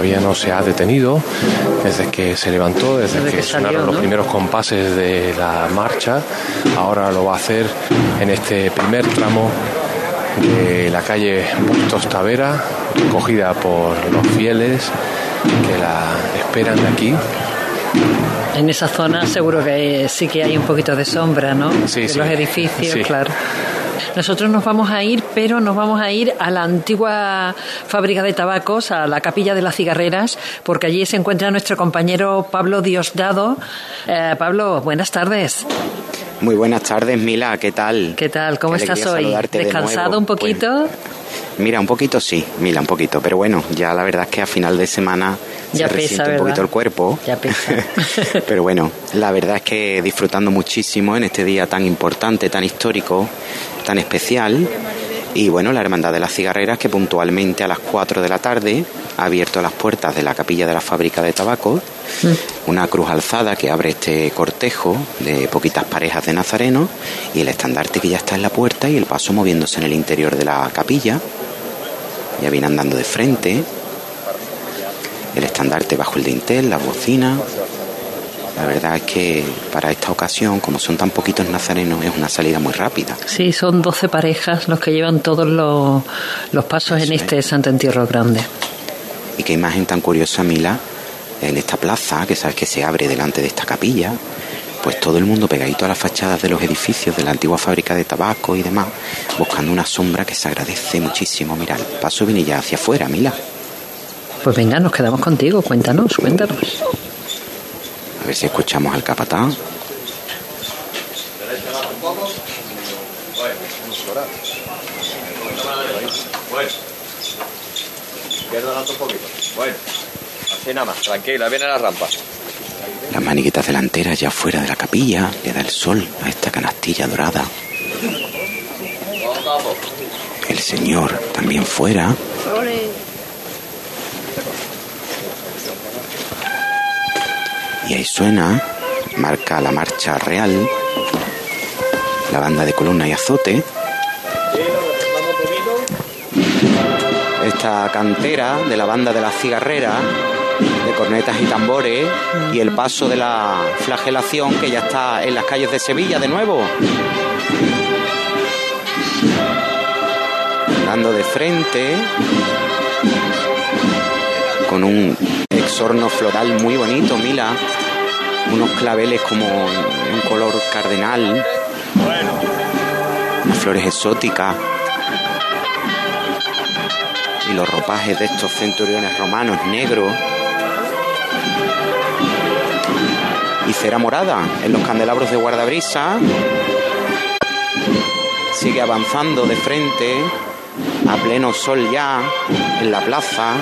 Todavía no se ha detenido desde que se levantó, desde, Desde que, que salió, sonaron los primeros compases de la marcha. Ahora lo va a hacer en este primer tramo de la calle Bustos Tavera, recogida por los fieles que la esperan de aquí. En esa zona seguro que sí que hay un poquito de sombra, ¿no? Sí, de sí. los edificios, Sí. claro. Nosotros nos vamos a ir, pero nos vamos a ir a la antigua fábrica de tabacos, a la capilla de las cigarreras, porque allí se encuentra nuestro compañero Pablo Diosdado. Eh, Pablo, buenas tardes. Muy buenas tardes, Mila, ¿qué tal? ¿Qué tal? ¿Cómo Qué estás hoy? de ¿Descansado un poquito? Mira, un poquito sí, Mila, un poquito, pero bueno, ya la verdad es que a final de semana Ya se pesa, un poquito el cuerpo. Ya pesa. (laughs) pero bueno, la verdad es que disfrutando muchísimo en este día tan importante, tan histórico, tan especial. Y bueno, la Hermandad de las Cigarreras que puntualmente a las 4 de la tarde ha abierto las puertas de la capilla de la fábrica de tabaco, una cruz alzada que abre este cortejo de poquitas parejas de nazarenos y el estandarte que ya está en la puerta y el paso moviéndose en el interior de la capilla. Ya viene andando de frente. El estandarte bajo el dintel, la bocina. La verdad es que para esta ocasión, como son tan poquitos nazarenos, es una salida muy rápida. Sí, son 12 parejas los que llevan todos los, los pasos en este Santo Entierro Grande. Y qué imagen tan curiosa, Mila, en esta plaza, que sabes que se abre delante de esta capilla, pues todo el mundo pegadito a las fachadas de los edificios de la antigua fábrica de tabaco y demás, buscando una sombra que se agradece muchísimo. Mira, el paso viene ya hacia afuera, Mila. Pues venga, nos quedamos contigo, cuéntanos, cuéntanos. A ver si escuchamos al poquito. Bueno. Así nada más. Tranquila, viene la rampa. Las maniquitas delanteras ya fuera de la capilla le da el sol a esta canastilla dorada. El Señor también fuera. Y ahí suena, marca la marcha real, la banda de columna y azote. Esta cantera de la banda de la cigarrera, de cornetas y tambores, y el paso de la flagelación que ya está en las calles de Sevilla de nuevo. Dando de frente, con un exorno floral muy bonito, Mila. Unos claveles como un color cardenal. Flores exóticas. Y los ropajes de estos centuriones romanos negros. Y cera morada en los candelabros de guardabrisa. Sigue avanzando de frente a pleno sol ya en la plaza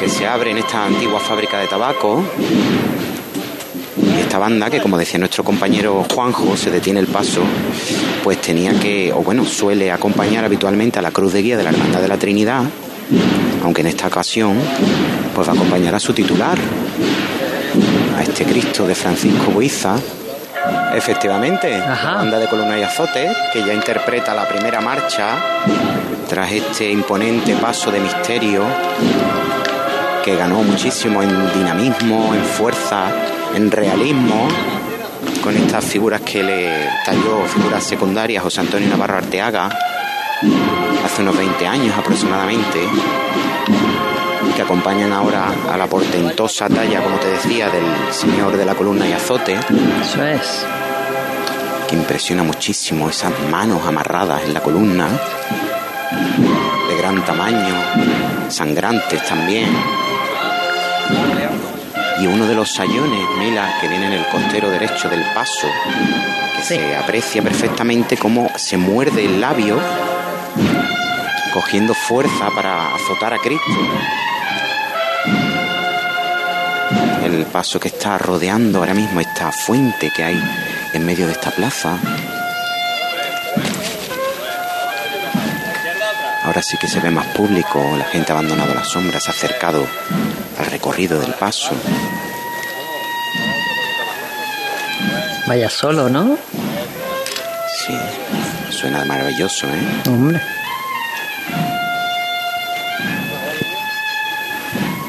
que se abre en esta antigua fábrica de tabaco. Y esta banda, que como decía nuestro compañero Juanjo, se detiene el paso, pues tenía que, o bueno, suele acompañar habitualmente a la cruz de guía de la Hermandad de la Trinidad, aunque en esta ocasión, pues va a acompañar a su titular, a este Cristo de Francisco Buiza. Efectivamente, la banda de columna y azote, que ya interpreta la primera marcha tras este imponente paso de misterio que ganó muchísimo en dinamismo, en fuerza, en realismo, con estas figuras que le talló, figuras secundarias, José Antonio Navarro Arteaga, hace unos 20 años aproximadamente, que acompañan ahora a la portentosa talla, como te decía, del señor de la columna y azote. Eso es. Que impresiona muchísimo esas manos amarradas en la columna, gran tamaño, sangrantes también y uno de los sayones, Mila, que viene en el costero derecho del paso, que se aprecia perfectamente cómo se muerde el labio, cogiendo fuerza para azotar a Cristo. El paso que está rodeando ahora mismo esta fuente que hay en medio de esta plaza. Ahora sí que se ve más público, la gente ha abandonado las sombras, se ha acercado al recorrido del paso. Vaya solo, ¿no? Sí, suena maravilloso, ¿eh? Hombre.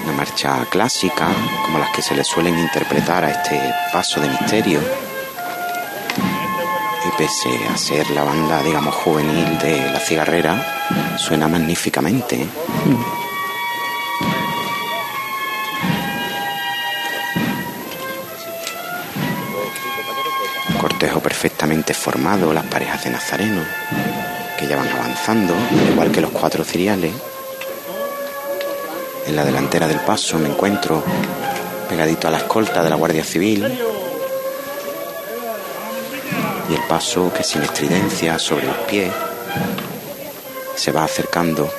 Una marcha clásica, como las que se le suelen interpretar a este paso de misterio. Pese a ser la banda, digamos, juvenil de la cigarrera, suena magníficamente. ¿eh? cortejo perfectamente formado, las parejas de Nazareno, que ya van avanzando, al igual que los cuatro ciriales. En la delantera del paso me encuentro pegadito a la escolta de la Guardia Civil. Y el paso que sin estridencia sobre los pies se va acercando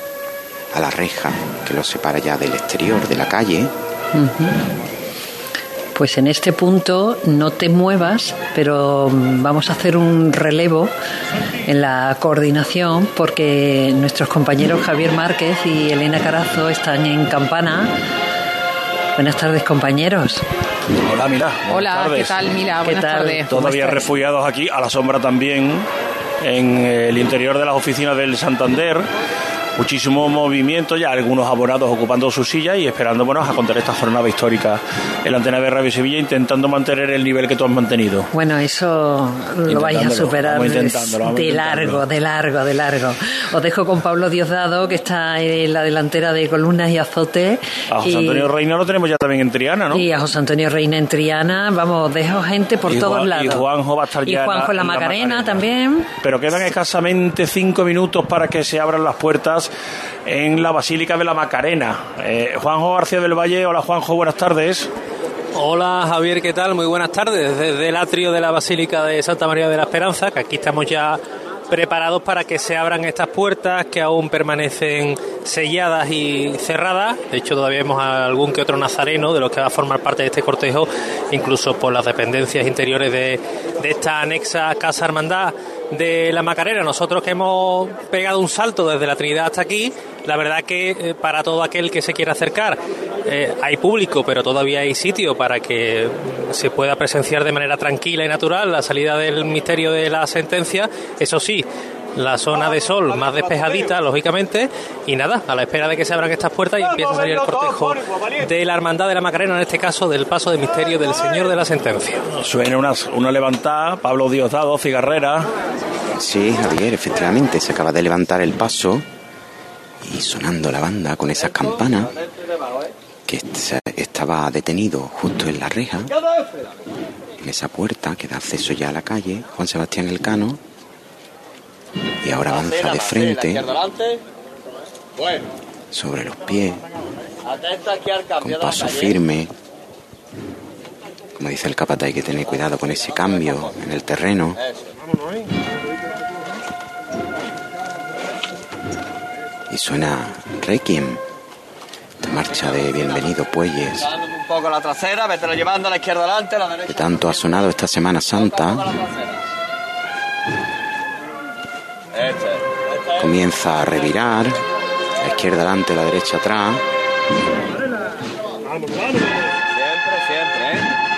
a la reja que lo separa ya del exterior de la calle. Pues en este punto no te muevas, pero vamos a hacer un relevo en la coordinación porque nuestros compañeros Javier Márquez y Elena Carazo están en Campana. Buenas tardes, compañeros. Hola, Mila. Hola, ¿qué tal, Mila? Buenas tardes. Todavía refugiados aquí, a la sombra también, en el interior de las oficinas del Santander muchísimo movimiento, ya algunos abonados ocupando su silla y esperando bueno, a contar esta jornada histórica en la antena de Radio Sevilla, intentando mantener el nivel que tú has mantenido. Bueno, eso lo vais a superar de largo, de largo, de largo. Os dejo con Pablo Diosdado, que está en la delantera de columnas y azote. A José Antonio Reina lo tenemos ya también en Triana, ¿no? Y a José Antonio Reina en Triana, vamos, dejo gente por todos lados. Y Juanjo va a estar ya Y Juanjo en la, Macarena también. Pero quedan escasamente cinco minutos para que se abran las puertas en la Basílica de la Macarena. Eh, Juanjo García del Valle, hola Juanjo, buenas tardes. Hola Javier, ¿qué tal? Muy buenas tardes desde el atrio de la Basílica de Santa María de la Esperanza, que aquí estamos ya preparados para que se abran estas puertas que aún permanecen selladas y cerradas. De hecho, todavía vemos a algún que otro nazareno de los que va a formar parte de este cortejo, incluso por las dependencias interiores de, de esta anexa Casa Hermandad de la Macarena. Nosotros que hemos pegado un salto desde la Trinidad hasta aquí, la verdad que eh, para todo aquel que se quiera acercar eh, hay público, pero todavía hay sitio para que se pueda presenciar de manera tranquila y natural la salida del misterio de la sentencia. Eso sí, la zona de sol más despejadita, lógicamente, y nada, a la espera de que se abran estas puertas y empiece a salir el cortejo de la Hermandad de la Macarena, en este caso del paso de misterio del Señor de la Sentencia. Suena una, una levantada, Pablo Diosdado, Cigarrera. Sí, Javier, efectivamente, se acaba de levantar el paso y sonando la banda con esas campanas que estaba detenido justo en la reja, en esa puerta que da acceso ya a la calle, Juan Sebastián Elcano, y ahora avanza de frente, sobre los pies, con paso firme. Como dice el capataz, hay que tener cuidado con ese cambio en el terreno. Y suena Requiem, de marcha de Bienvenido Puelles. Un poco la trasera, vete llevando a la izquierda adelante, la derecha. Que tanto ha sonado esta Semana Santa. Comienza a revirar, la izquierda adelante, la derecha atrás. Siempre, siempre, ¿eh?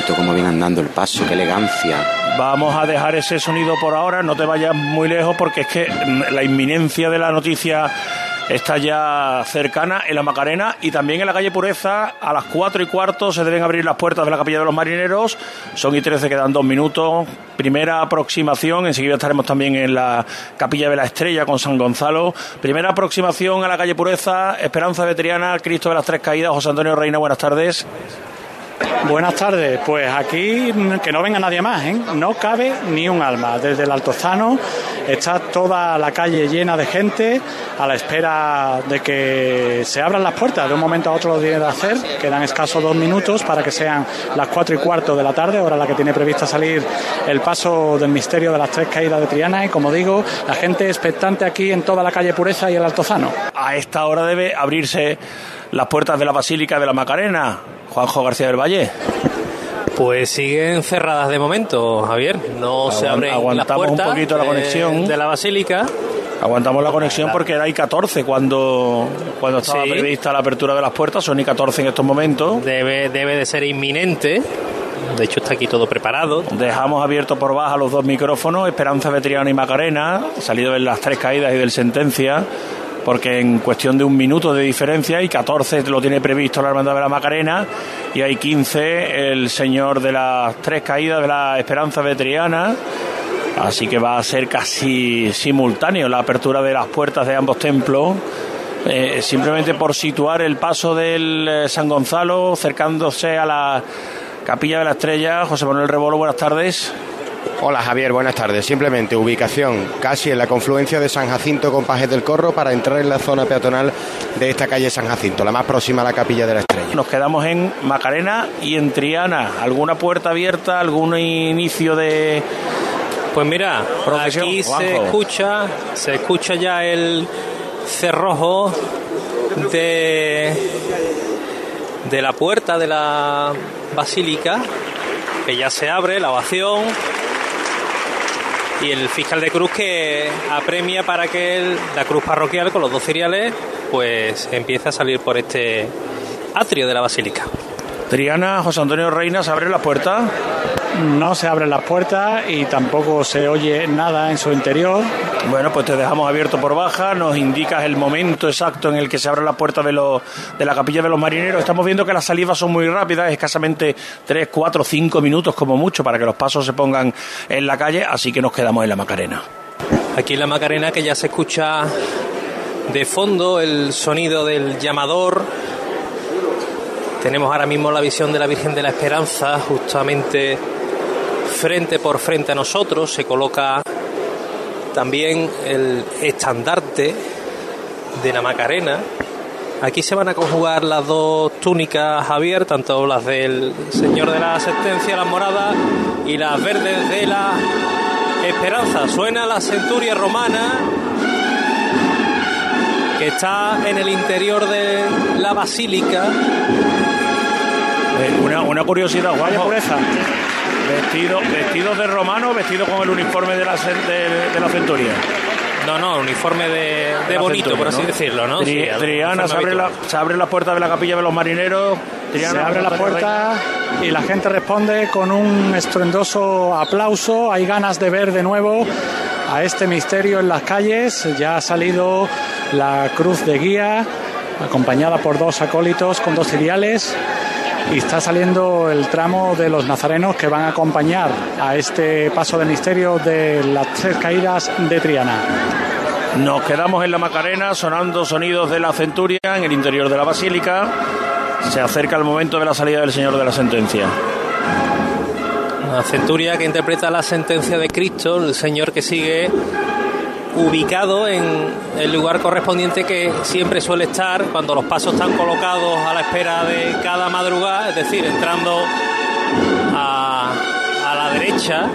Bonito cómo viene andando el paso, qué elegancia. Vamos a dejar ese sonido por ahora, no te vayas muy lejos porque es que la inminencia de la noticia está ya cercana en la Macarena y también en la calle Pureza. A las 4 y cuarto se deben abrir las puertas de la Capilla de los Marineros. Son y 13, quedan dos minutos. Primera aproximación. Enseguida estaremos también en la Capilla de la Estrella con San Gonzalo. Primera aproximación a la calle Pureza. Esperanza Veteriana, Cristo de las Tres Caídas. José Antonio Reina, buenas tardes. Buenas tardes, pues aquí que no venga nadie más, ¿eh? no cabe ni un alma. Desde el Altozano está toda la calle llena de gente a la espera de que se abran las puertas. De un momento a otro lo tiene de hacer, quedan escasos dos minutos para que sean las cuatro y cuarto de la tarde, hora la que tiene prevista salir el paso del misterio de las tres caídas de Triana. Y como digo, la gente expectante aquí en toda la calle Pureza y el Altozano. A esta hora debe abrirse las puertas de la Basílica de la Macarena. Juanjo García del Valle. Pues siguen cerradas de momento, Javier. No se abren aguantamos las puertas un poquito la de- conexión. de la basílica. Aguantamos la conexión porque era I-14 cuando, cuando estaba Sí. prevista la apertura de las puertas. Son I-14 en estos momentos. Debe, debe de ser inminente. De hecho, está aquí todo preparado. Dejamos abiertos por baja los dos micrófonos, Esperanza Vetriano y Macarena, salido en las tres caídas y del sentencia, porque en cuestión de un minuto de diferencia, y 14 lo tiene previsto la Hermandad de la Macarena, y hay 15 el señor de las tres caídas de la Esperanza Vetriana. Así que va a ser casi simultáneo la apertura de las puertas de ambos templos. Eh, simplemente por situar el paso del eh, San Gonzalo, acercándose a la Capilla de la Estrella. José Manuel Rebolo, buenas tardes. Hola Javier, buenas tardes. Simplemente ubicación casi en la confluencia de San Jacinto con Pajes del Corro para entrar en la zona peatonal de esta calle San Jacinto, la más próxima a la Capilla de la Estrella. Nos quedamos en Macarena y en Triana. ¿Alguna puerta abierta? ¿Algún inicio de.? Pues mira, aquí se Juanjo. escucha, se escucha ya el cerrojo de, de la puerta de la basílica, que ya se abre, la ovación, y el fiscal de cruz que apremia para que la cruz parroquial con los dos ciriales pues empiece a salir por este atrio de la basílica. Triana, José Antonio Reina, ¿se abre la puerta? No se abren las puertas y tampoco se oye nada en su interior. Bueno, pues te dejamos abierto por baja, nos indicas el momento exacto en el que se abre la puerta de, los, de la capilla de los marineros. Estamos viendo que las salidas son muy rápidas, escasamente 3, 4, 5 minutos como mucho para que los pasos se pongan en la calle, así que nos quedamos en la Macarena. Aquí en la Macarena que ya se escucha de fondo el sonido del llamador. Tenemos ahora mismo la visión de la Virgen de la Esperanza justamente frente por frente a nosotros. Se coloca también el estandarte de la Macarena Aquí se van a conjugar las dos túnicas, Javier, tanto las del Señor de la Asistencia, las moradas, y las verdes de la Esperanza. Suena la centuria romana que está en el interior de la basílica. Eh, una, una curiosidad, Juanjo. pureza. Vestido, vestidos de romano, vestido con el uniforme de la, de, de la centuria. No, no, uniforme de, de bonito, centuria, por así ¿no? decirlo, ¿no? Tri- Sí, el Triana, se abre, la, se abre la puerta de la capilla de los marineros. Triana, Se abre la puerta y la gente responde con un estruendoso aplauso. Hay ganas de ver de nuevo a este misterio en las calles. Ya ha salido la cruz de guía, acompañada por dos acólitos con dos ciriales. Y está saliendo el tramo de los nazarenos que van a acompañar a este paso de misterio de las tres caídas de Triana. Nos quedamos en la Macarena sonando sonidos de la centuria en el interior de la basílica. Se acerca el momento de la salida del Señor de la Sentencia. La centuria que interpreta la sentencia de Cristo, el Señor que sigue ubicado en el lugar correspondiente que siempre suele estar cuando los pasos están colocados a la espera de cada madrugada, es decir, entrando a, a la derecha.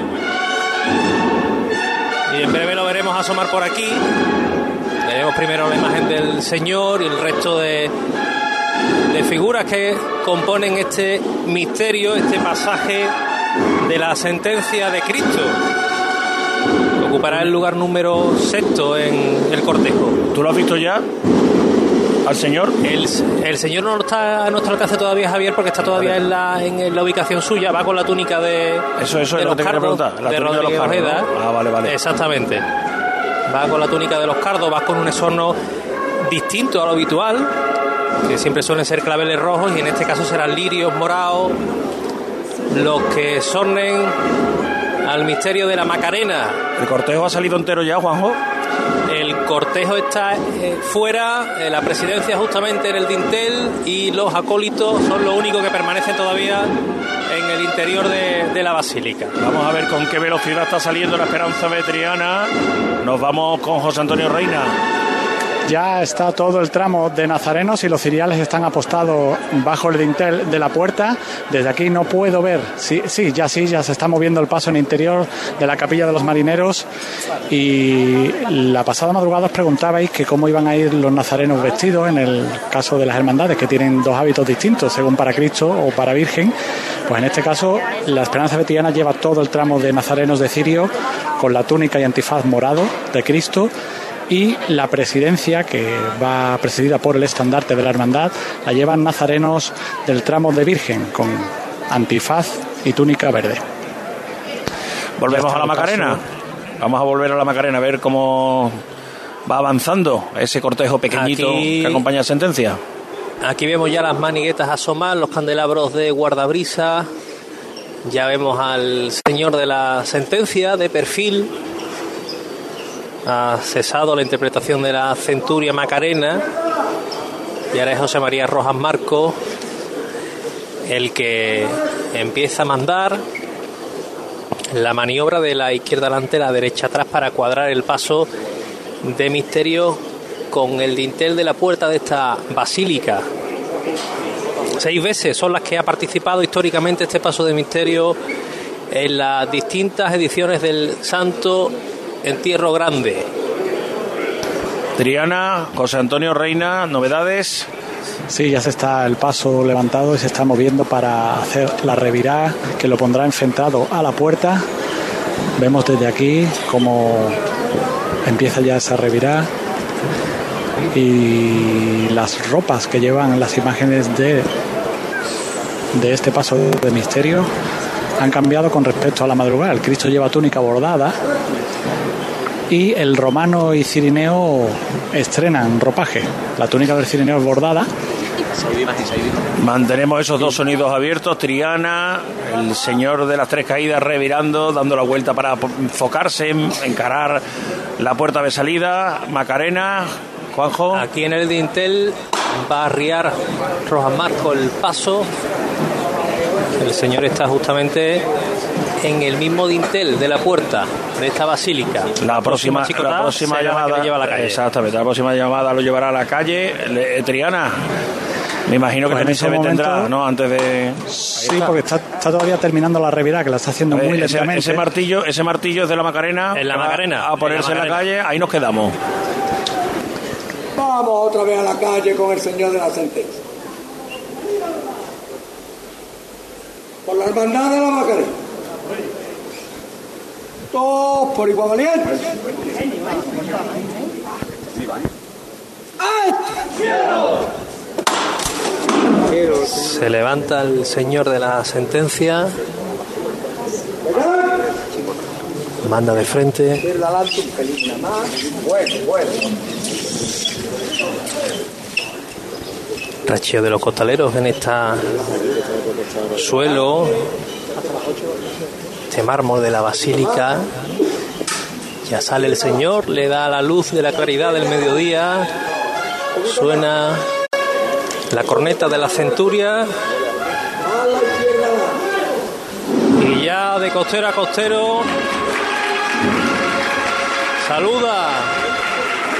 Y en breve lo veremos asomar por aquí. Veremos primero la imagen del Señor y el resto de, de figuras que componen este misterio, este pasaje de la sentencia de Cristo. Ocupará el lugar número sexto en el cortejo. ¿Tú lo has visto ya? ¿Al Señor? El, el Señor no está a nuestro alcance todavía, Javier, porque está todavía en la, en la ubicación suya. Va con la túnica de, Eso, eso de es lo que te cardos, preguntar, la de túnica de los Rodríguez Ojeda. ¿no? Ah, vale, vale. Exactamente. Va con la túnica de los cardos, va con un esorno distinto a lo habitual, que siempre suelen ser claveles rojos y en este caso serán lirios morados, los que sornen al misterio de la Macarena. ¿El cortejo ha salido entero ya, Juanjo? El cortejo está eh, fuera, eh, la presidencia justamente en el dintel y los acólitos son los únicos que permanecen todavía en el interior de, de la basílica. Vamos a ver con qué velocidad está saliendo la Esperanza Vetriana. Nos vamos con José Antonio Reina. Ya está todo el tramo de nazarenos y los ciriales están apostados bajo el dintel de la puerta. Desde aquí no puedo ver. Sí, sí, ya sí, ya se está moviendo el paso en el interior de la capilla de los marineros. Y la pasada madrugada os preguntabais que cómo iban a ir los nazarenos vestidos en el caso de las hermandades, que tienen dos hábitos distintos, según para Cristo o para Virgen. Pues en este caso, la Esperanza Betiana lleva todo el tramo de nazarenos de Cirio con la túnica y antifaz morado de Cristo y la presidencia, que va presidida por el estandarte de la hermandad, la llevan nazarenos del tramo de Virgen con antifaz y túnica verde. Volvemos a la Macarena. Vamos a volver a la Macarena a ver cómo va avanzando ese cortejo pequeñito Aquí- que acompaña a sentencia. Aquí vemos ya las maniguetas asomar, los candelabros de guardabrisa. Ya vemos al señor de la sentencia de perfil. Ha cesado la interpretación de la centuria Macarena. Y ahora es José María Rojas Marco el que empieza a mandar la maniobra de la izquierda delante, la derecha atrás para cuadrar el paso de misterio con el dintel de la puerta de esta basílica. Seis veces son las que ha participado históricamente este paso de misterio en las distintas ediciones del Santo Entierro Grande. Triana, José Antonio Reina, novedades. Sí, ya se está el paso levantado y se está moviendo para hacer la revirá que lo pondrá enfrentado a la puerta. Vemos desde aquí cómo empieza ya esa revirá y las ropas que llevan las imágenes de, de este paso de misterio han cambiado con respecto a la madrugada. El Cristo lleva túnica bordada y el romano y cirineo estrenan ropaje. La túnica del cirineo es bordada Mantenemos esos dos sonidos abiertos. Triana, el señor de las tres caídas revirando, dando la vuelta para enfocarse, encarar la puerta de salida. Macarena, Juanjo. Aquí en el dintel va a arriar Rojas Marco el paso. El señor está justamente en el mismo dintel de la puerta de esta basílica. La próxima, la próxima llamada. Exactamente, la próxima llamada lo llevará a la calle. Triana. Me imagino que Pues en también se momento- ¿no? Antes de. Sí, porque está, está todavía terminando la revirada, que la está haciendo muy Eh, ese, lentamente. ese martillo, ese martillo es de la Macarena. En la Macarena, A ponerse en en la la, calle, ahí nos quedamos. Vamos otra vez a la calle con el señor de la sentencia. Por la hermandad de la Macarena. Por igual. Se levanta el señor de la sentencia. Manda de frente. Racheo de los costaleros en esta suelo. Este mármol de la basílica. Ya sale el Señor, le da la luz de la claridad del mediodía. Suena la corneta de la centuria. Y ya de costero a costero saluda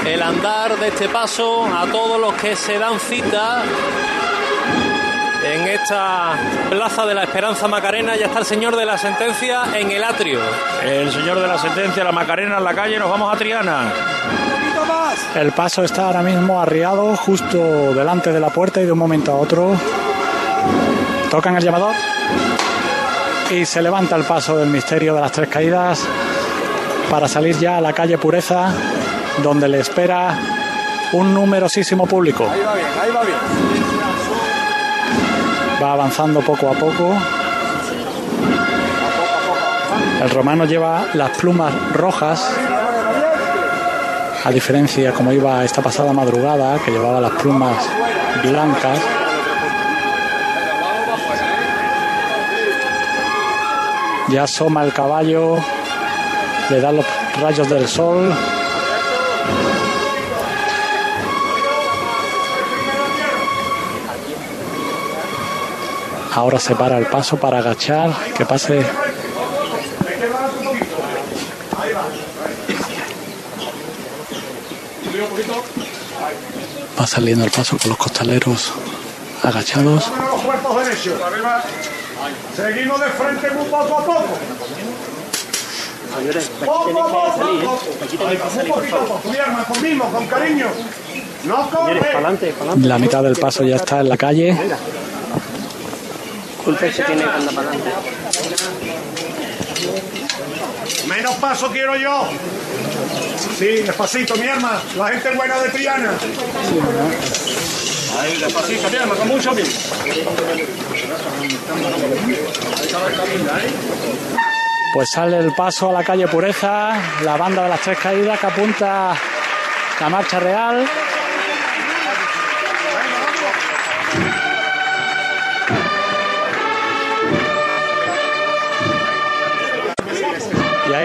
el andar de este paso a todos los que se dan cita en esta plaza de la Esperanza Macarena. Ya está el señor de la sentencia en el atrio. El señor de la sentencia, la Macarena en la calle, nos vamos a Triana. El paso está ahora mismo arriado justo delante de la puerta y de un momento a otro tocan el llamador y se levanta el paso del misterio de las tres caídas para salir ya a la calle Pureza donde le espera un numerosísimo público. Ahí va bien, ahí va bien. Va avanzando poco a poco. El romano lleva las plumas rojas, a diferencia como iba esta pasada madrugada, que llevaba las plumas blancas. Ya asoma el caballo, le da los rayos del sol. Ahora se para el paso para agachar, que pase Va saliendo el paso con los costaleros agachados. Seguimos de frente muy poco a poco. Poco a poco. Muy poquito a poco. Mi arma, con mimo, con cariño. No corre. La mitad del paso ya está en la calle. Disculpe si tiene que andar para adelante. Menos paso quiero yo. Sí, despacito, mi arma. La gente buena de Triana. Ahí, despacito, mi arma, con mucho mimo. Pues sale el paso a la calle Pureza, la banda de las tres caídas que apunta la marcha real.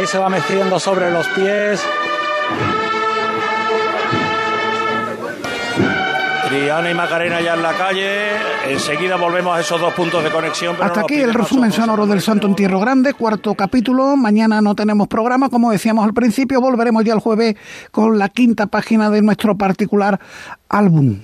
Ahí se va meciendo sobre los pies. Triana y Macarena ya en la calle. Enseguida volvemos a esos dos puntos de conexión. pero Hasta no aquí el resumen sonoro del Santo Entierro Grande, cuarto capítulo. Mañana no tenemos programa, como decíamos al principio. Volveremos ya el jueves con la quinta página de nuestro particular álbum.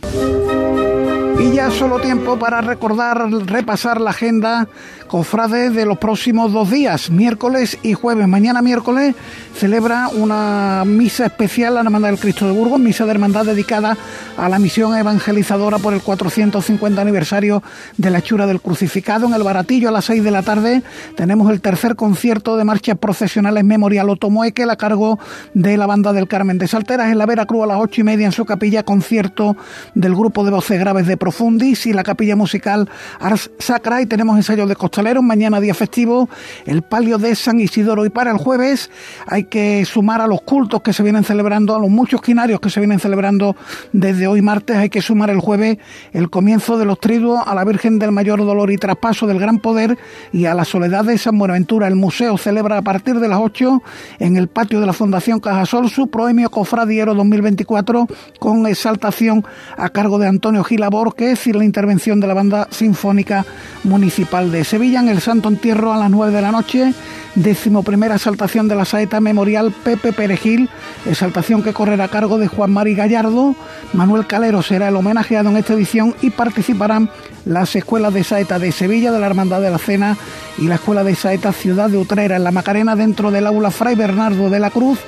Y ya solo tiempo para recordar, repasar la agenda cofrade de los próximos dos días, miércoles y jueves. Mañana miércoles celebra una misa especial la Hermandad del Cristo de Burgos, misa de hermandad dedicada a la misión evangelizadora por el 450 aniversario de la hechura del crucificado. En el Baratillo a las 6 de la tarde tenemos el tercer concierto de marchas procesionales Memorial Otomoeque a cargo de la banda del Carmen de Salteras. En la Veracruz a las ocho y media en su capilla concierto del grupo de voces graves de Profundis y la capilla musical Ars Sacra. Y tenemos ensayo de Mañana día festivo, el palio de San Isidoro. Y para el jueves hay que sumar a los cultos que se vienen celebrando, a los muchos quinarios que se vienen celebrando desde hoy martes. Hay que sumar el jueves el comienzo de los triduos a la Virgen del Mayor Dolor y Traspaso del Gran Poder y a la Soledad de San Buenaventura. El museo celebra a partir de las 8 en el patio de la Fundación Cajasol su proemio Cofradiero 2024 con exaltación a cargo de Antonio Gilabor que es la intervención de la Banda Sinfónica Municipal de Sevilla en el Santo Entierro a las 9 de la noche. Decimoprimera exaltación de la saeta memorial Pepe Perejil, exaltación que correrá a cargo de Juan Mari Gallardo. Manuel Calero será el homenajeado en esta edición y participarán las escuelas de saeta de Sevilla, de la Hermandad de la Cena y la Escuela de Saeta Ciudad de Utrera, en la Macarena, dentro del aula Fray Bernardo de la Cruz,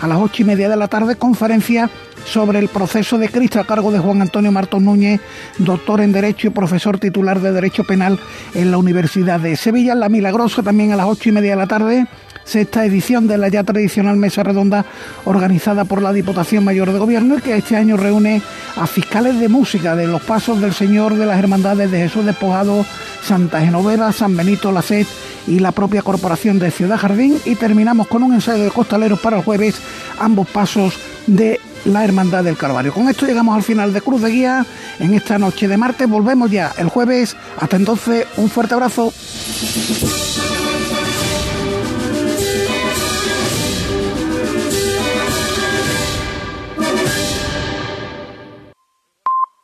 a las ocho y media de la tarde, conferencia sobre el proceso de Cristo a cargo de Juan Antonio Martón Núñez, doctor en Derecho y profesor titular de Derecho Penal en la Universidad de Sevilla. La Milagrosa también a las ocho y media de la tarde sexta edición de la ya tradicional mesa redonda organizada por la Diputación Mayor de Gobierno y que este año reúne a fiscales de música de los pasos del Señor de las Hermandades de Jesús Despojado, Santa Genoveva, San Benito La Sed y la propia Corporación de Ciudad Jardín y terminamos con un ensayo de costaleros para el jueves, ambos pasos de la Hermandad del Calvario. Con esto llegamos al final de Cruz de Guía en esta noche de martes. Volvemos ya el jueves. Hasta entonces, un fuerte abrazo.